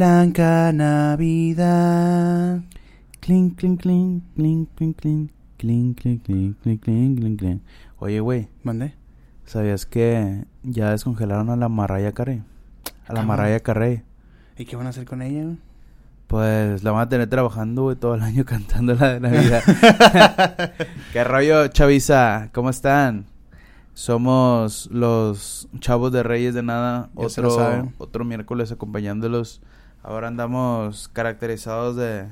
Blanca Navidad. Clink, clink, clink, clink, clink, clink. Clink, clink, clink, clink, clink, clink. Oye, güey, ¿Mandé? ¿sabías que ya descongelaron a la Mariah Carey? A la Ah. Mariah Carey. ¿Y qué van a hacer con ella? güey? Pues la van a tener trabajando, güey, todo el año cantando la de Navidad. ¿Qué rollo, chaviza? ¿Cómo están? Somos los chavos de Reyes de Nada. Ya Otro, otro miércoles acompañándolos. Ahora andamos caracterizados de,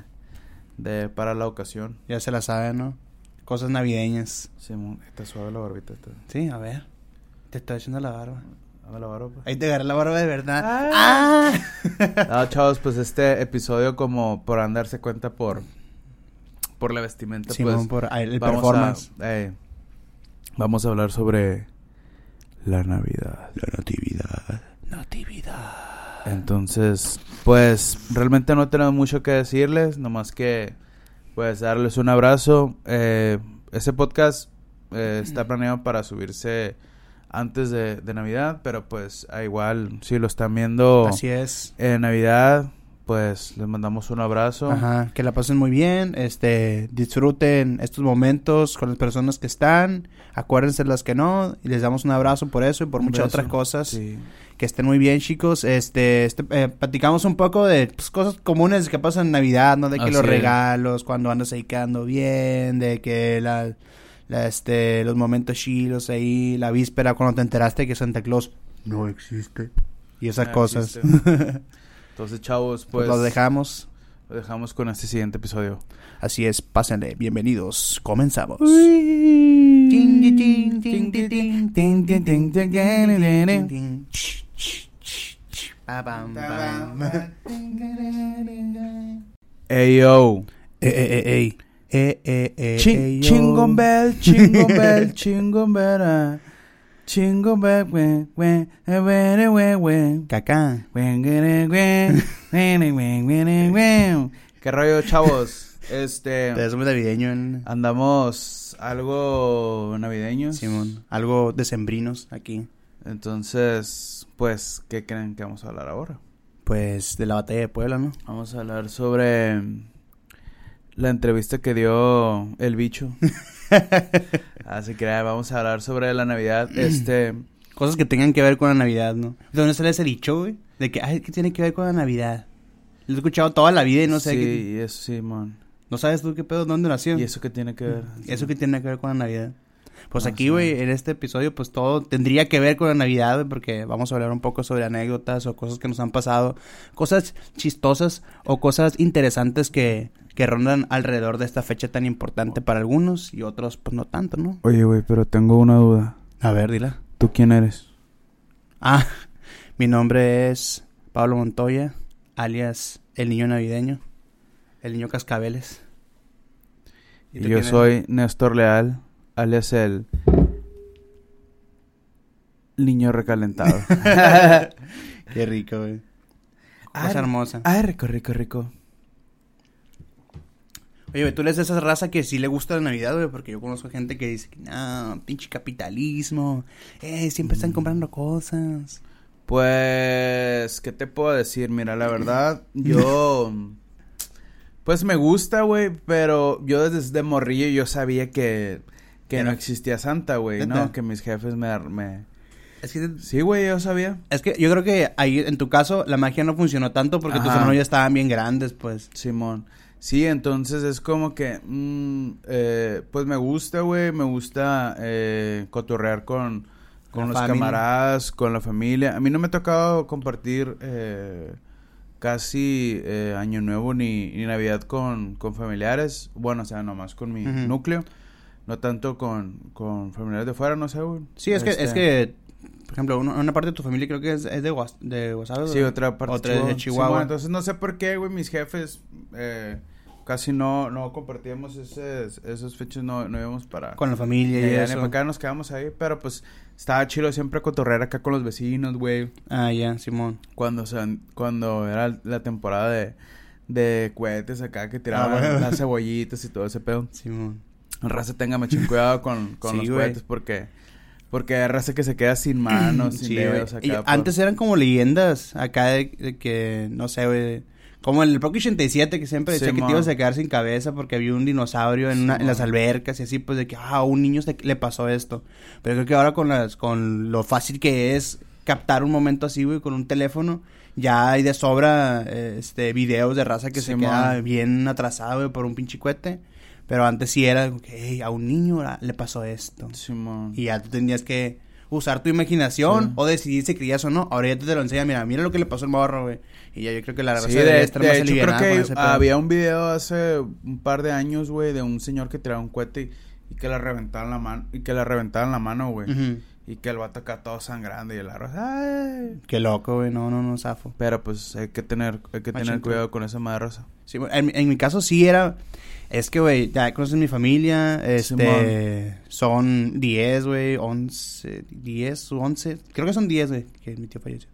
de para la ocasión. Ya se la saben, ¿no? Cosas navideñas. Simón, está suave la barbita. Está, Sí, a ver. Te está echando la barba. dame la barba, pues. Ahí te agarré la barba de verdad. Ah. ¡Ah! No, chavos, pues este episodio como por darse cuenta por por la vestimenta, Simón, pues por el vamos performance. A, eh, vamos a hablar sobre la Navidad. La natividad. Natividad. Entonces, pues realmente no tenemos mucho que decirles, nomás que pues darles un abrazo. Eh, ese podcast eh, está planeado para subirse antes de, de Navidad, pero pues a igual si lo están viendo Así es. en Navidad, pues les mandamos un abrazo. Ajá, que la pasen muy bien, este, disfruten estos momentos con las personas que están, acuérdense las que no, y les damos un abrazo por eso y por Un muchas beso. otras cosas. Sí. Que estén muy bien, chicos. Este, este eh, platicamos un poco de pues, cosas comunes que pasan en Navidad, ¿no? De que Así los es. regalos, cuando andas ahí quedando bien, de que la, la, este, los momentos chilos ahí, la víspera cuando te enteraste que Santa Claus no existe. Y esas No cosas. Entonces, chavos, pues pues los dejamos. lo dejamos con este siguiente episodio. Así es, pásenle. Bienvenidos. Comenzamos. Ey, yo. Eh, eh, eh, ey. Eh, eh, eh, Ching, ey, yo. chingon bell, chingon bell, chingon bell, ah. Eh. Cacá. Wen. ¿Qué rollo, chavos? Este, Te somos navideño en andamos algo navideños. Simón. Algo decembrinos aquí. Entonces, pues, ¿qué creen que vamos a hablar ahora? Pues de la batalla de Puebla, ¿no? Vamos a hablar sobre la entrevista que dio el bicho. Así que vamos a hablar sobre la Navidad. Este, Cosas que tengan que ver con la Navidad, ¿no? ¿De dónde sale ese dicho, güey? De que, ay, ¿qué tiene que ver con la Navidad? Lo he escuchado toda la vida y no sé sí, qué... eso sí, man. ¿No sabes tú qué pedo? ¿Dónde nació? ¿Y eso qué tiene que ver? ¿Y eso qué tiene que ver con la Navidad? Pues No aquí, güey, en este episodio, pues todo tendría que ver con la Navidad, porque vamos a hablar un poco sobre anécdotas o cosas que nos han pasado, cosas chistosas o cosas interesantes que, que rondan alrededor de esta fecha tan importante para algunos y otros, pues no tanto, ¿no? Oye, güey, pero tengo una duda. A ver, dila. ¿Tú quién eres? Ah, mi nombre es Pablo Montoya, alias el niño navideño, el niño cascabeles. ¿Y yo eres? soy Néstor Leal, alias el niño recalentado. Qué rico, güey. Cosa hermosa. Ay, rico, rico, rico. Oye, tú eres de esa raza que sí le gusta la Navidad, güey, porque yo conozco gente que dice que no, pinche capitalismo, eh, siempre están comprando cosas. Pues, ¿qué te puedo decir? Mira, la verdad, yo... Pues me gusta, güey, pero yo desde morrillo yo sabía que... Que no existía Santa, güey. ¿no? Que mis jefes me... me... Es que, Sí, güey, yo sabía. es que yo creo que ahí, en tu caso, la magia no funcionó tanto porque tus hermanos ya estaban bien grandes, pues. Simón. Sí, entonces es como que, mm, eh, pues me gusta, güey, me gusta eh, cotorrear con, con La los familia. camaradas, con la familia. A mí no me ha tocado compartir eh, casi eh, Año Nuevo ni, ni Navidad con, con familiares. Bueno, o sea, nomás con mi núcleo. No tanto con, con familiares de fuera, no sé, güey. Sí, es que, Este, es que, por ejemplo, una, parte de tu familia creo que es, es de, Guas- de Guasave, Sí, otra parte Otra de Chihuahua. Simón, entonces no sé por qué, güey, mis jefes eh, casi no, no compartíamos esos, esos fechas, no, no íbamos para... Con la familia y ni eso. acá nos quedamos ahí, pero pues estaba chido siempre cotorrear acá con los vecinos, güey. Ah, ya, Simón. Cuando, o sea, cuando era la temporada de, de cohetes acá que tiraban Ah, bueno. las cebollitas y todo ese pedo. Simón. Raza, tenga machín cuidado con, con Sí, los güey. cohetes porque... Porque hay raza que se queda sin manos, sin Sí, dedos güey. Y acá. por- antes eran como leyendas acá de, de que, no sé, güey. Como en el Rocky 87 que siempre decía que te ibas a quedar sin cabeza porque había un dinosaurio en, una- en las albercas y así, pues de que, ah, a un niño se- le pasó esto. Pero creo que ahora con las, con lo fácil que es captar un momento así, güey, con un teléfono, ya hay de sobra, eh, este, videos de raza que se Simón. queda bien atrasado, güey, por un pinche cohete. Pero antes sí era, como que, "Ey, a un niño le pasó esto. Simón. Y ya tú tenías que usar tu imaginación Sí. o decidir si creías o no. Ahora ya te, te lo enseña, mira, mira lo que le pasó al morro, güey. Y ya yo creo que la raza Sí, de, estar de más hecho creo que había un video hace un par de años, güey, de un señor que tiraba un cohete y, y que la reventaban la mano y que la reventaban la mano, güey. Y que el vato acá todo sangrando y el arroz. ¡Ay! Qué loco, güey. No, no, no, zafo. Pero pues hay que tener, hay que Machín, tener cuidado con esa madre rosa. Sí, en, mi- en mi caso sí era... Es que, güey, ya conoces mi familia, este... Son 10, güey, 11, 10, 11... Creo que son 10, güey, que mi tío falleció.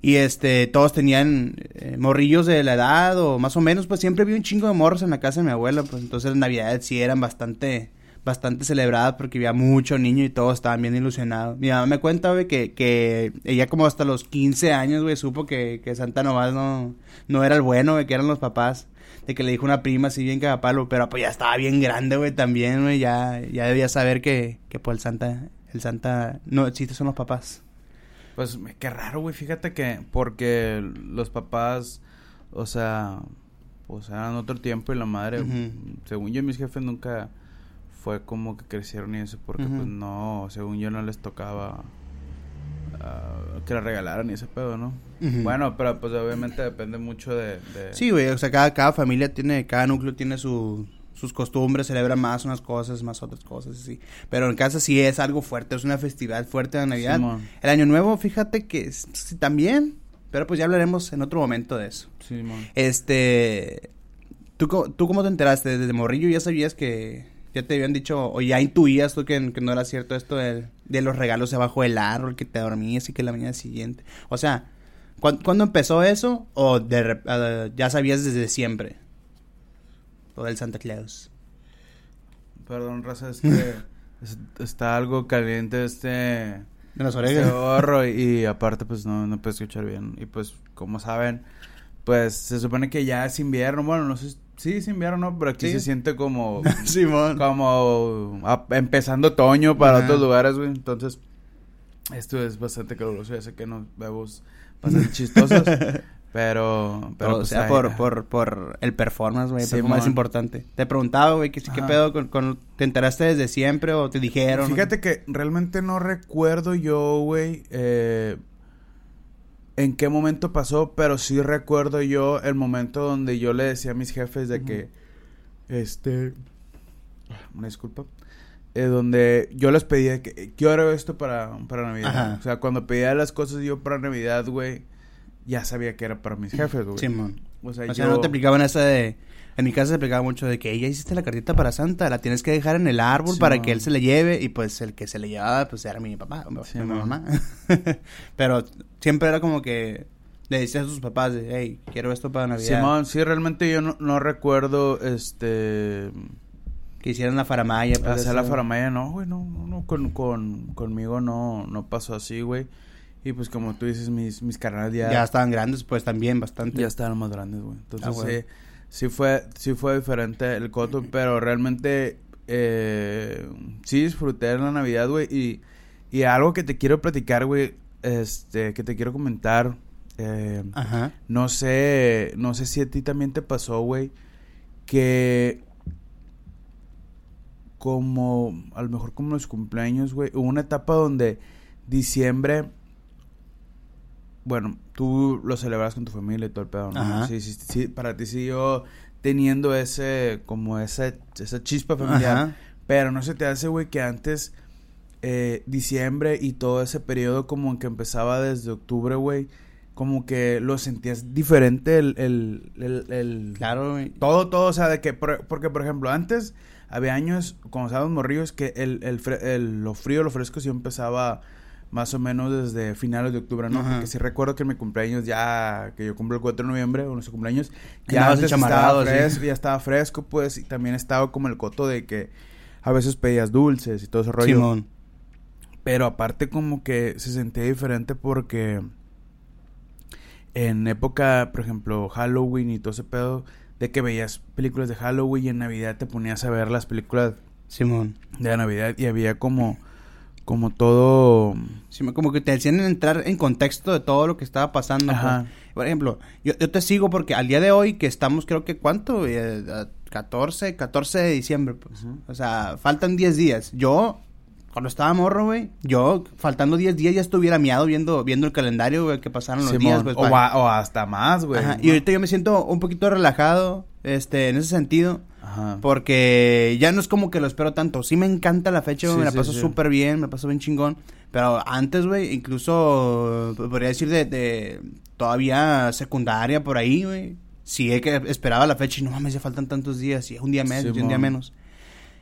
Y este, todos tenían eh, morrillos de la edad o más o menos, pues siempre vi un chingo de morros en la casa de mi abuela, pues entonces las navidades sí eran bastante, bastante celebradas porque había mucho niño y todos estaban bien ilusionados. Mi mamá me cuenta, güey, que, que ella como hasta los 15 años, güey, supo que, que Santa Novas no, no era el bueno, güey, que eran los papás. De que le dijo una prima así bien cagapalo, pero pues ya estaba bien grande, güey, también, güey, ya, ya debía saber que, que pues el Santa, el Santa, no existe, son los papás. Pues qué raro, güey. Fíjate que porque los papás, o sea, pues eran otro tiempo y la madre, según yo, mis jefes nunca fue como que crecieron y eso, porque pues no, según yo no les tocaba ah, que la regalaran y ese pedo, ¿no? Bueno, pero pues obviamente depende mucho de... de- Sí, güey, o sea, cada, cada familia tiene, cada núcleo tiene su, sus costumbres, celebra más unas cosas, más otras cosas, así. Pero en casa sí es algo fuerte, es una festividad fuerte de Navidad. Simón. El Año Nuevo, fíjate que sí, también, pero pues ya hablaremos en otro momento de eso. Simón. Este, ¿tú, ¿tú cómo te enteraste? ¿Desde morrillo ya sabías que, ya te habían dicho, o ya intuías tú que, que no era cierto esto de, de los regalos debajo del árbol, que te dormías y que la mañana siguiente? O sea, ¿cuán- ¿cuándo empezó eso? ¿O de, ah, ya sabías desde siempre? Lo del Santa Claus. Perdón, raza, es que es- está algo caliente este... De las Este orejas. gorro y, y aparte pues no, no puedo escuchar bien. Y pues como saben, pues se supone que ya es invierno. Bueno, no sé, sí es invierno, ¿no? Pero aquí Sí. se siente como, Simón. como a- empezando otoño para otros lugares, güey. Entonces, esto es bastante caluroso. Ya sé que nos vemos bastante chistosos. pero, pero o pues, sea, ay, por, ay. por, por el performance, güey. Performance es importante. Te preguntaba, güey, que si qué pedo con, con- ¿Te enteraste desde siempre o te dijeron? Fíjate que realmente no recuerdo yo, güey, eh, en qué momento pasó, pero sí recuerdo yo el momento donde yo le decía a mis jefes de que, este, una disculpa, eh, donde yo les pedía que quiero esto para, para Navidad. Ajá. O sea, cuando pedía las cosas yo para Navidad, güey, ya sabía que era para mis jefes, güey. Simón. O sea, O sea, yo... no te aplicaban esa de... En mi casa se aplicaba mucho de que ella hiciste la cartita para Santa, la tienes que dejar en el árbol Sí, para que él se le lleve y pues el que se le llevaba pues era mi papá, Sí, mi mamá. Pero siempre era como que le decías a sus papás de, hey, quiero esto para Navidad. Simón, sí, realmente yo no, no recuerdo, este... Que hicieran la faramaya. pues, Hacer la eso. faramaya, no, güey, no, no, no, con, con, conmigo no, no pasó así, güey. Y pues como tú dices, mis, mis carnales ya, Ya estaban grandes pues también bastante. ya estaban más grandes, güey. Entonces Ah, sí, sí fue, sí fue diferente el coto, pero realmente eh, sí disfruté la Navidad, güey. Y, y algo que te quiero platicar, güey, este, que te quiero comentar, eh, Ajá. no sé, no sé si a ti también te pasó, güey, que como, a lo mejor como los cumpleaños, güey, hubo una etapa donde diciembre, bueno, tú lo celebras con tu familia y todo el pedo, ¿no? Ajá. Sí, sí, sí, para ti siguió teniendo ese, como ese, esa chispa familiar. Ajá. Pero no se te hace, güey, que antes, eh, diciembre y todo ese periodo como que empezaba desde octubre, güey, como que lo sentías diferente el, el, el, el- Claro, güey. todo, todo, o sea, de que, por- porque por ejemplo, antes había años, cuando estábamos morrillos, que el, el, el- lo frío, lo fresco sí empezaba más o menos desde finales de octubre, ¿no? Ajá. Porque sí recuerdo que en mi cumpleaños ya, que yo cumplo el 4 de noviembre, o nuestro cumpleaños, ya antes estaba enchamarrado, sí. fresco, ya estaba fresco, pues, y también estaba como el coto de que a veces pedías dulces y todo ese rollo. Simón. Pero aparte como que se sentía diferente porque en época, por ejemplo, Halloween y todo ese pedo, de que veías películas de Halloween y en Navidad te ponías a ver las películas Simón. de Navidad y había como como todo como que te hacían entrar en contexto de todo lo que estaba pasando. Ajá. pues. Por ejemplo, yo, yo te sigo porque al día de hoy que estamos, creo que cuánto, Eh, a 14, 14 de diciembre, pues. O sea, faltan 10 días. Yo, cuando estaba morro, güey, yo, faltando 10 días ya estuviera miado viendo, viendo el calendario, güey, que pasaron los Simón, días, pues. o, hasta más, güey. Y ahorita yo me siento un poquito relajado, este, en ese sentido. Ajá. Porque ya no es como que lo espero tanto. Sí me encanta la fecha, Sí, me la sí, paso sí. súper bien, me paso bien chingón. Pero antes, güey, incluso podría decir de, de todavía secundaria por ahí, güey. Sí, es que esperaba la fecha y no mames, ya faltan tantos días. Y es un día menos, y un día menos.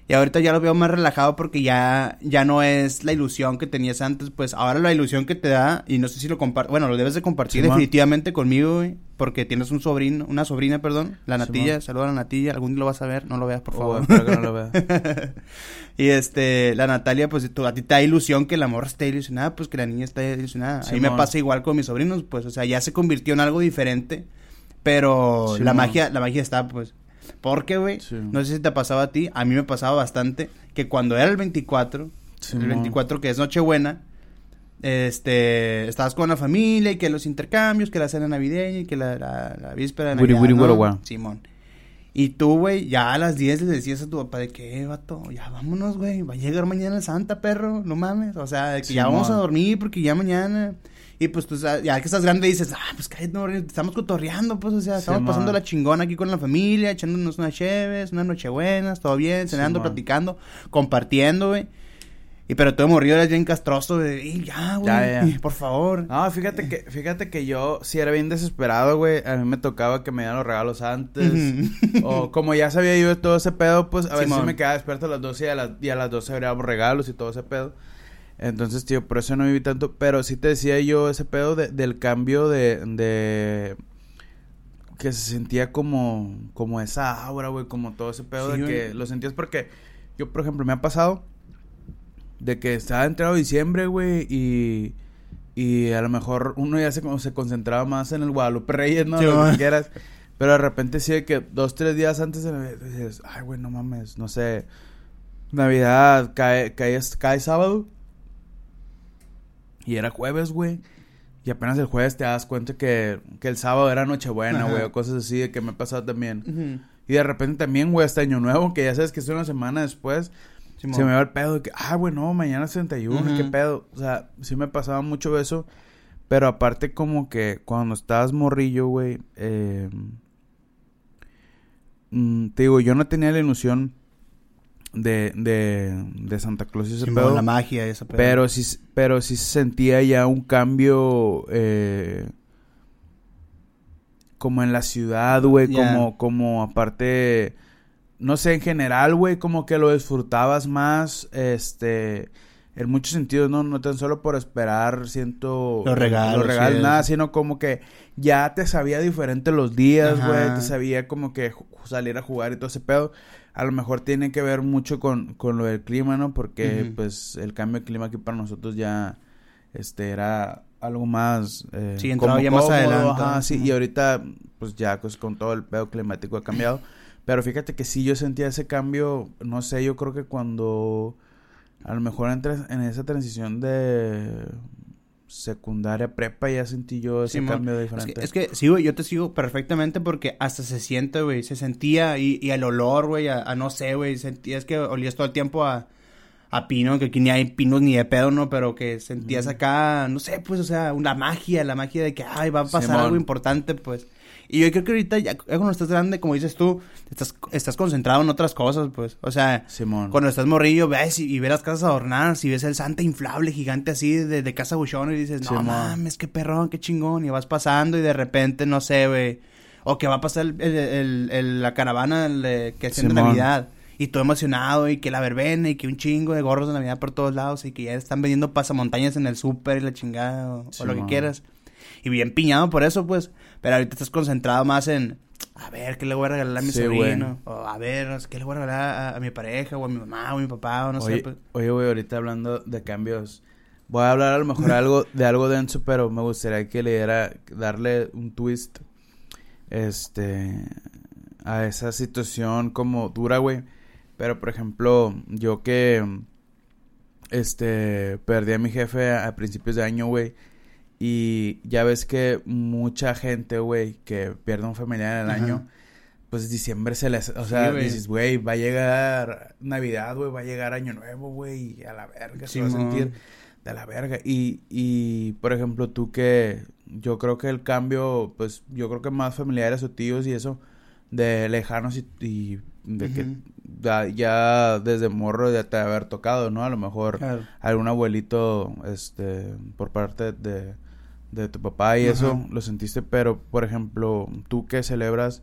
Y ahorita ya lo veo más relajado porque ya, ya no es la ilusión que tenías antes. Pues ahora la ilusión que te da, y no sé si lo comparto, bueno, lo debes de compartir definitivamente conmigo, güey. Porque tienes un sobrino, una sobrina, perdón, la. Natilla. Saluda a la Natilla, algún día lo vas a ver, no lo veas, por Oh, favor. espero que no lo vea. y este, la Natalia, pues tú- a ti te da ilusión que la morra esté ilusionada, pues que la niña esté ilusionada. A mí me pasa igual con mis sobrinos, pues, o sea, ya se convirtió en algo diferente. Pero la magia, la magia está, pues. Porque, güey, Sí. no sé si te pasaba a ti, a mí me pasaba bastante que cuando era el 24, Simón. el 24 que es Nochebuena, este, estabas con la familia y que los intercambios, que la cena navideña y que la, la, la víspera de Navidad, wiri. Simón. Y tú, güey, ya a las 10 le decías a tu papá de que, "Eh, vato, ya vámonos, güey, va a llegar mañana el Santa, perro, no mames. O sea, de que ya vamos a dormir porque ya mañana. Y pues tú, ya que estás grande dices, ah, pues cállate, no, estamos cotorreando, pues, o sea, estamos pasando la chingona aquí con la familia, echándonos unas cheves, unas nochebuenas, todo bien, cenando, platicando, compartiendo, güey. Y pero todo morrido eres bien castroso de, "Ey, ya, güey, Ya, ya. por favor. No, fíjate que, fíjate que yo sí era bien desesperado, güey. A mí me tocaba que me dieran los regalos antes. O como ya sabía yo todo ese pedo, pues a veces Simón. me quedaba despierto a las 12 y a las, y a las 12 abríamos regalos y todo ese pedo. Entonces, tío, por eso no viví tanto. Pero sí te decía yo ese pedo de- del cambio de, de... Que se sentía como, como esa aura, güey, como todo ese pedo Sí, de que lo sentías porque yo, por ejemplo, me ha pasado de que estaba entrado diciembre, güey, y, y a lo mejor uno ya se, como se concentraba más en el Guadalupe Reyes, ¿no? Sí, Lo que quieras. Pero de repente sí de que dos, tres días antes de Navidad dices, ay, güey, no mames, no sé. Navidad cae, cae, cae sábado. Y era jueves, güey. Y apenas el jueves te das cuenta que, que el sábado era Nochebuena, güey, o cosas así de que me ha pasado también. Y de repente también, güey, hasta Año Nuevo, que ya sabes que es una semana después, Simón. se me va el pedo de que, ah, güey, no, mañana es 31, Ujú. qué pedo. O sea, sí me pasaba mucho eso. Pero aparte, como que cuando estabas morrillo, güey, eh, mm, te digo, yo no tenía la ilusión de, de, de Santa Claus y ese Simón, pedo. la magia, esa pedo. Pero sí, pero sí se sentía ya un cambio eh, como en la ciudad, güey, como, como aparte, no sé, en general, güey, como que lo disfrutabas más, este, en muchos sentidos, no, no tan solo por esperar, siento Los regalos, los regalos, sí, nada, sino como que ya te sabía diferente los días, güey, te sabía como que salir a jugar y todo ese pedo. A lo mejor tiene que ver mucho con, con lo del clima, ¿no? Porque, pues, el cambio de clima aquí para nosotros ya, este, era algo más... Eh, Sí, entraba ya más adelante. ajá, sí, y ahorita, pues, ya, pues, con todo el pedo climático ha cambiado. Pero fíjate que sí, yo sentía ese cambio, no sé, yo creo que cuando... A lo mejor entras en esa transición de secundaria, prepa, ya sentí yo ese cambio Es diferente. que, es que sí, güey, yo te sigo perfectamente porque hasta se siente, güey, se sentía y, y el olor, güey, a, a no sé, güey, sentías que olías todo el tiempo a, a pino, que aquí ni hay pinos ni de pedo, ¿no? Pero que sentías acá, no sé, pues, o sea, una magia, la magia de que, ay, va a pasar Simón. algo importante, pues. Y yo creo que ahorita, ya, cuando estás grande, como dices tú, estás, estás concentrado en otras cosas, pues. O sea, Simón. cuando estás morrillo, ves y, y ves las casas adornadas y ves el Santa inflable gigante así de, de casa buchón y dices, no Simón. mames, qué perrón, qué chingón. Y vas pasando y de repente, no sé, güey. O que va a pasar el, el- el- el- la caravana que de Simón. Navidad. Y todo emocionado y que la verbena y que un chingo de gorros de Navidad por todos lados y que ya están vendiendo pasamontañas en el súper y la chingada o, o lo que quieras. Y bien piñado por eso, pues. Pero ahorita estás concentrado más en, a ver, ¿qué le voy a regalar a mi Sí, sobrino? O a ver, ¿qué le voy a regalar a, a mi pareja o a mi mamá o a mi papá o no oye, sé. Pues. oye, güey, ahorita hablando de cambios Voy a hablar a lo mejor algo de algo denso, pero me gustaría que le diera, darle un twist, este, a esa situación como dura, güey. Pero, por ejemplo, yo que, este, perdí a mi jefe a, principios de año, güey. Y ya ves que mucha gente, güey, que pierde un familiar en el año, pues diciembre se les... O sea, dices, güey, va a llegar Navidad, güey, va a llegar Año Nuevo, güey, a la verga, se va a sentir de la verga. Y, y, por ejemplo, tú que... Yo creo que el cambio, pues, yo creo que más familiares o tíos y eso, de lejanos y, de que ya, desde morro ya te haber tocado, ¿no? A lo mejor algún abuelito, este, por parte de, de tu papá y eso, lo sentiste, pero, por ejemplo, tú que celebras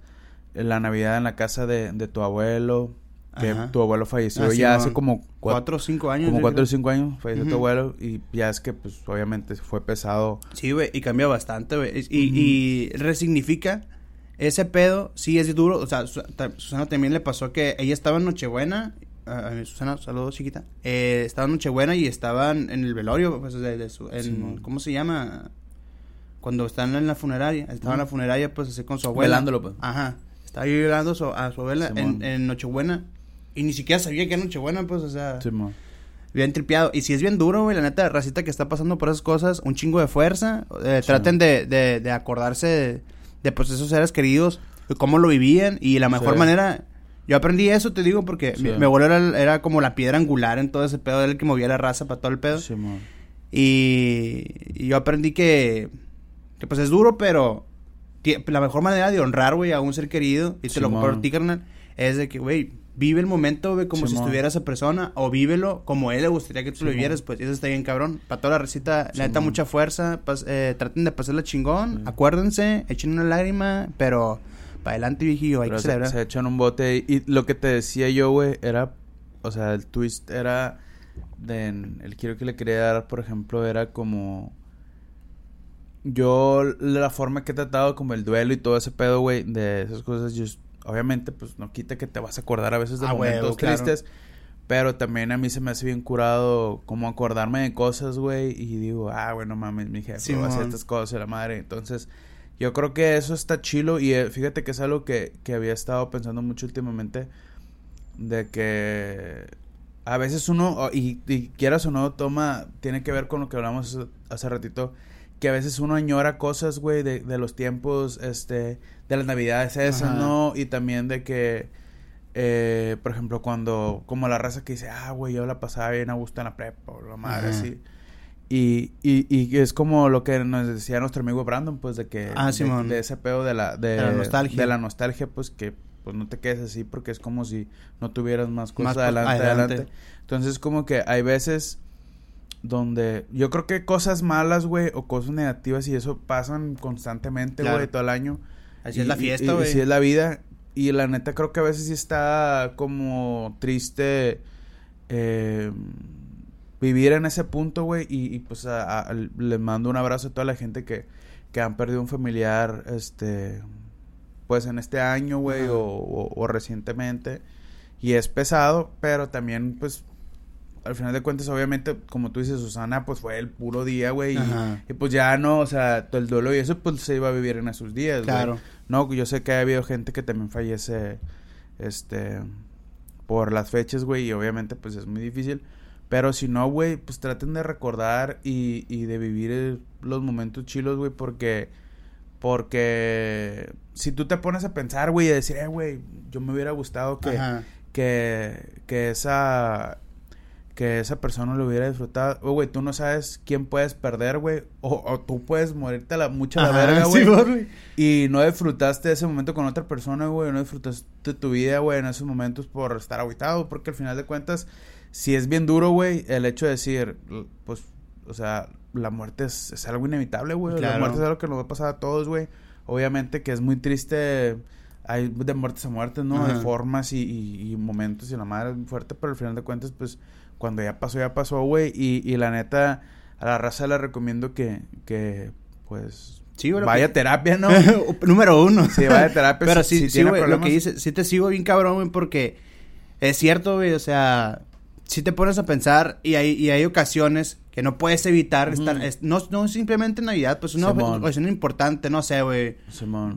la Navidad en la casa de, de tu abuelo, que tu abuelo falleció ah, ya hace como cuatro o cinco años. Como cuatro o cinco años falleció tu abuelo y ya es que pues obviamente fue pesado. Sí, güey, y cambia bastante, güey. Y, y resignifica ese pedo, sí es duro. O sea, Susana también le pasó que ella estaba en Nochebuena. Susana, saludos chiquita. Eh, estaba en Nochebuena y estaban en el velorio, pues, de, su, en, ¿cómo se llama? Cuando están en la funeraria. Estaba en la funeraria, pues, así con su abuela. Velándolo, pues. Ajá. Estaba llorando a su abuela en, Nochebuena. Y ni siquiera sabía que era Nochebuena, pues, o sea. Sí, bien tripeado. Y si es bien duro, güey, la neta, racita que está pasando por esas cosas, un chingo de fuerza. Eh, traten de, de, de, acordarse de, pues, esos seres queridos, de cómo lo vivían. Y la mejor manera. Yo aprendí eso, te digo, porque mi, abuelo era, como la piedra angular en todo ese pedo. Era el que movía la raza para todo el pedo. Sí, y, y yo aprendí que, que, pues, es duro, pero la mejor manera de honrar, güey, a un ser querido, y te lo comparto a ti, carnal, es de que, güey, vive el momento, güey, como si estuviera esa persona, o vívelo como él le gustaría que tú lo vivieras, pues eso está bien cabrón. Para toda la recita, le neta, mucha fuerza, eh, traten de pasarla chingón, acuérdense, echen una lágrima, pero para adelante, viejillo, hay que celebrar. Se, echan un bote, y, lo que te decía yo, güey, era, o sea, el twist era, de, el quiero que le quería dar, por ejemplo, era como yo la forma que he tratado como el duelo y todo ese pedo, güey, de esas cosas, yo obviamente pues no quita que te vas a acordar a veces de ah, momentos tristes, pero también a mí se me hace bien curado como acordarme de cosas, güey, y digo, ah, bueno, mames, mi jefe va a hacer estas cosas, la madre, entonces yo creo que eso está chilo y eh, fíjate que es algo que, que había estado pensando mucho últimamente de que a veces uno, y, y, quieras o no, toma, tiene que ver con lo que hablamos hace ratito, que a veces uno añora cosas, güey, de, de los tiempos, este, de las navidades esas, ¿no? Y también de que, eh, por ejemplo, cuando, como la raza que dice, ah, güey, yo la pasaba bien a gusto en la prepa, o la madre, así. Y, y, y es como lo que nos decía nuestro amigo Brandon, pues, de que, ah, de, ese pedo de la, de, la nostalgia. De la nostalgia, pues, que pues no te quedes así porque es como si no tuvieras más cosas adelante, adelante. Entonces, como que hay veces donde yo creo que cosas malas, güey, o cosas negativas y eso pasan constantemente, güey, todo el año. Así es la fiesta, güey. Así es la vida. Y la neta creo que a veces sí está como triste eh, vivir en ese punto, güey. Y, pues les mando un abrazo a toda la gente que, que han perdido un familiar, este, pues en este año, güey, o, o recientemente. Y es pesado, pero también, pues, al final de cuentas, obviamente, como tú dices, Susana, pues fue el puro día, güey. Y, pues ya no, o sea, todo el dolor y eso, pues se iba a vivir en esos días, Claro. No, yo sé que ha habido gente que también fallece, este, por las fechas, güey, y obviamente, pues es muy difícil. Pero si no, güey, pues traten de recordar y, y de vivir los momentos chilos, güey, porque... Porque si tú te pones a pensar, güey, y decir, eh, güey, yo me hubiera gustado que, que, que esa que esa persona lo hubiera disfrutado. Oh, güey, tú no sabes quién puedes perder, güey. O, tú puedes morirte la, mucho la verga, güey. y no disfrutaste ese momento con otra persona, güey. No disfrutaste tu vida, güey, en esos momentos por estar aguitado. Porque al final de cuentas, si es bien duro, güey, el hecho de decir, pues, o sea, la muerte es, algo inevitable, güey. La muerte es algo que nos va a pasar a todos, güey. Obviamente que es muy triste. Hay de muertes a muertes, ¿no? De formas y, y, momentos y la madre es muy fuerte, pero al final de cuentas, pues cuando ya pasó, ya pasó, güey. Y, y la neta, a la raza le recomiendo que, que pues, Sí, vaya terapia, ¿no? Número uno. Sí, vaya terapia. Pero sí, sí, güey, lo que dice, sí te sigo bien cabrón, güey, porque es cierto, güey, o sea, si te pones a pensar y hay, y hay ocasiones que no puedes evitar estar, Ujú. es- no, no simplemente Navidad, pues una ocasión importante, no sé, güey.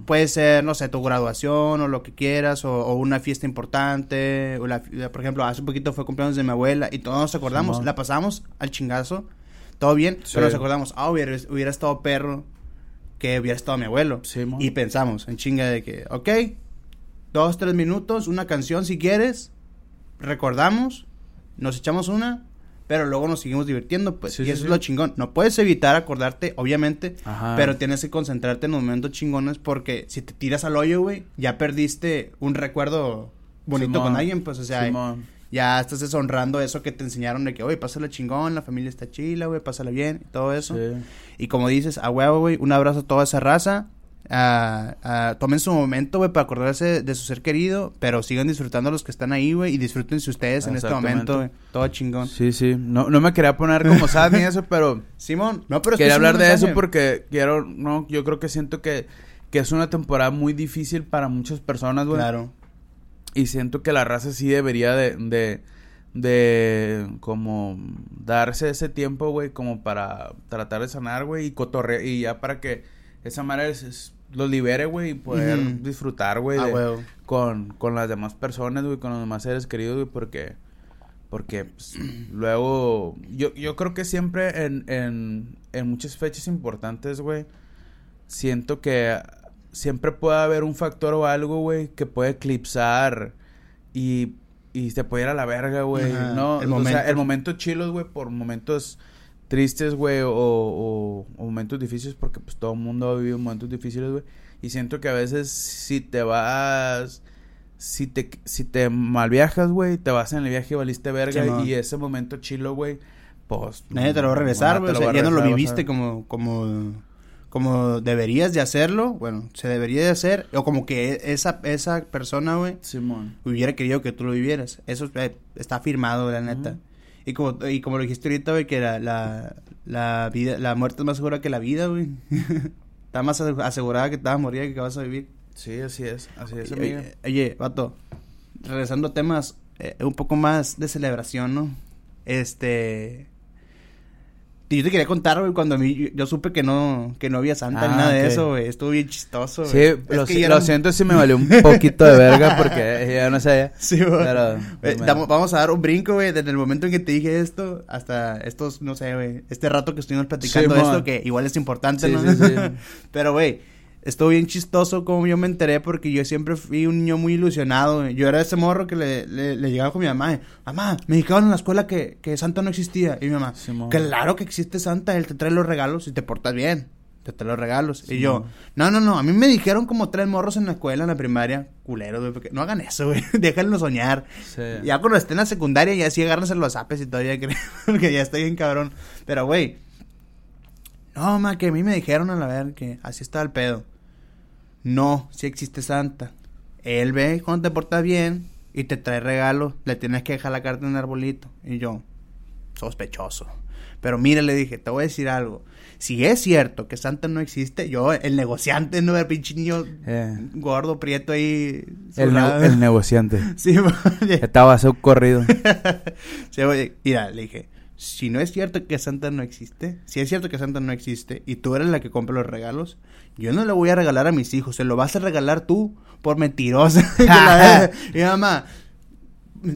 Puede ser, no sé, tu graduación o lo que quieras, o, o una fiesta importante, o la, por ejemplo, hace poquito fue cumpleaños de mi abuela y todos nos acordamos, Simón. la pasamos al chingazo, todo bien, Sí. pero nos acordamos, ah, hubiera, hubiera estado perro que hubiera estado mi abuelo. Simón. Y pensamos en chinga de que, ok, dos, tres minutos, una canción si quieres, recordamos, nos echamos una, pero luego nos seguimos divirtiendo, pues, Sí, y eso sí. es lo chingón. No puedes evitar acordarte, obviamente, Ajá. pero tienes que concentrarte en los momentos chingones porque si te tiras al hoyo, güey, ya perdiste un recuerdo bonito Simón. con alguien, pues, o sea, Simón. ya estás deshonrando eso que te enseñaron de que, oye, pásala chingón, la familia está chila, güey, pásala bien, y todo eso. Sí. Y como dices, a huevo, güey, un abrazo a toda esa raza. Ah, ah, tomen su momento, güey, para acordarse de su ser querido, pero sigan disfrutando los que están ahí, güey, y disfrútense ustedes en este momento, güey. Todo chingón. Sí, sí. No, no me quería poner como sad ni eso, pero Simón, no, pero quería es hablar de eso porque quiero, no, yo creo que siento que, que es una temporada muy difícil para muchas personas, güey. Claro. Y siento que la raza sí debería de, de, de como darse ese tiempo, güey, como para tratar de sanar, güey, y cotorrear, y ya para que esa manera es, es- los libere, güey, y poder disfrutar, güey, de- con, con las demás personas, güey, con los demás seres queridos, güey, porque, porque pues, luego, yo, yo creo que siempre en, en, en muchas fechas importantes, güey, siento que siempre puede haber un factor o algo, güey, que puede eclipsar y, y te puede ir a la verga, güey, ¿no? el o momento. sea, el momento chilos, güey, por momentos tristes, güey, o, o- o momentos difíciles, porque pues todo el mundo ha vivido momentos difíciles, güey. Y siento que a veces si te vas, si te, si te malviajas, güey, te vas en el viaje y valiste verga. Y ese momento chilo, güey, pues... Nadie te lo va a regresar, güey. O sea, ya no lo viviste como, como, como deberías de hacerlo. Bueno, se debería de hacer. O como que e- esa, esa persona, güey, Simón. hubiera querido que tú lo vivieras. Eso eh, está firmado, la neta. Y como, y como lo dijiste ahorita, güey, que la, la, la vida, la muerte es más segura que la vida, güey. está más ase- asegurada que te vas a morir que vas a vivir. Sí, así es, así es, Oye, amiga. oye, vato, regresando a temas eh, un poco más de celebración, ¿no? Este... Yo te quería contar, güey, cuando a mí, yo, yo supe que no, que no había santa ni Ah, nada de ok. eso, güey. Estuvo bien chistoso, Sí, güey. lo, Es que si- lo siento si me valió un poquito de verga porque ya no sé. Sí, güey. Pero, Eh, pues, damos- vamos a dar un brinco, güey, desde el momento en que te dije esto hasta estos, no sé, güey, este rato que estuvimos platicando Sí, esto, que igual es importante, Sí, ¿no? sí, sí. Pero, güey, estuvo bien chistoso como yo me enteré porque yo siempre fui un niño muy ilusionado. Yo era ese morro que le, le, le llegaba con mi mamá, eh, mamá, me dijeron en la escuela que, que Santa no existía. Y mi mamá, Simón. claro que existe Santa, él te trae los regalos y te portas bien. Te trae los regalos. Y yo, no, no, no, a mí me dijeron como tres morros en la escuela, en la primaria, culeros, güey, porque no hagan eso, güey, déjenlo soñar. Sí. Ya cuando esté en la secundaria, ya sí agárrense los apes y todavía creo que ya estoy bien cabrón. Pero, güey, no, ma, que a mí me dijeron a la ver que así está el pedo. No, sí existe Santa. Él ve cuando te portas bien y te trae regalo, le tienes que dejar la carta en un arbolito. Y yo, sospechoso. Pero mire, le dije, te voy a decir algo. Si es cierto que Santa no existe, yo, el negociante, no, el pinche niño Eh, gordo, prieto ahí. el, zurrado. ne- el negociante. Sí, oye. Estaba a hacer corrido. Sí, oye, mira, le dije, si no es cierto que Santa no existe, si es cierto que Santa no existe y tú eres la que compra los regalos, yo no le voy a regalar a mis hijos, se lo vas a regalar tú por mentirosa. Y mamá,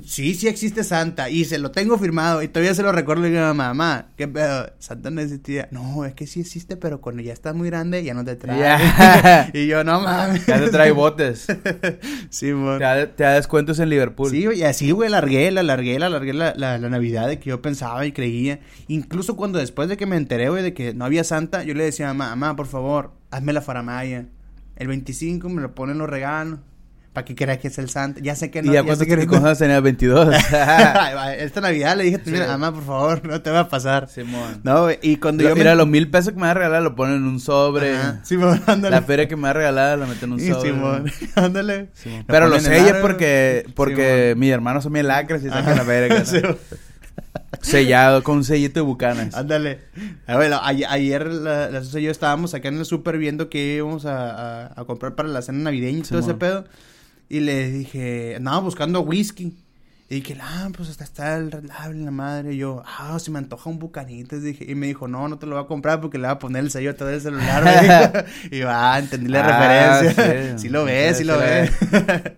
sí, sí existe Santa y se lo tengo firmado y todavía se lo recuerdo y le digo mamá, mamá, ¿qué pedo? Santa no existía. No, es que sí existe, pero cuando ya estás muy grande ya no te trae. Y yo, no mames. Ya te trae botes. sí, mon. Te da, te da descuentos en Liverpool. Sí, y así, güey, largué, la largué, la largué la, la, la Navidad de que yo pensaba y creía. Incluso cuando después de que me enteré, güey, de que no había Santa, yo le decía a mamá, mamá, por favor, hazme la faramaya. El 25 me lo ponen los regalos. Para que crea que es el Santa. Ya sé que no. ¿Y ya sé cuántos que no- cosas tenías? 22. Ay, va, Esta Navidad le dije, Sí. mira, mamá, por favor, no te va a pasar. Simón. No, y cuando Lo- yo Mira, me... los mil pesos que me va a regalar lo ponen en un sobre. Ajá, Simón, ándale. La feria que me va a regalar lo meten en un sobre. Simón, ándale. Simón. Pero lo ponen en sella aro. porque, porque mis hermanos son bien lacres y sacan la. Simón. Sellado con un sellito de bucanas. Ándale. A ver, a- ayer la, la y yo estábamos acá en el súper viendo qué íbamos a, a- a comprar para la cena navideña y todo ese pedo. Y le dije, andaba buscando whisky. Y dije, ah, pues hasta está el relable la madre. Y yo, ah, se me antoja un bucanitas. Dije, y me dijo, no, no te lo voy a comprar porque le voy a poner el sello a todo el celular. y yo, ah, entendí la Ah, referencia. sí. Sí, lo ves, sí, Sí, lo ves.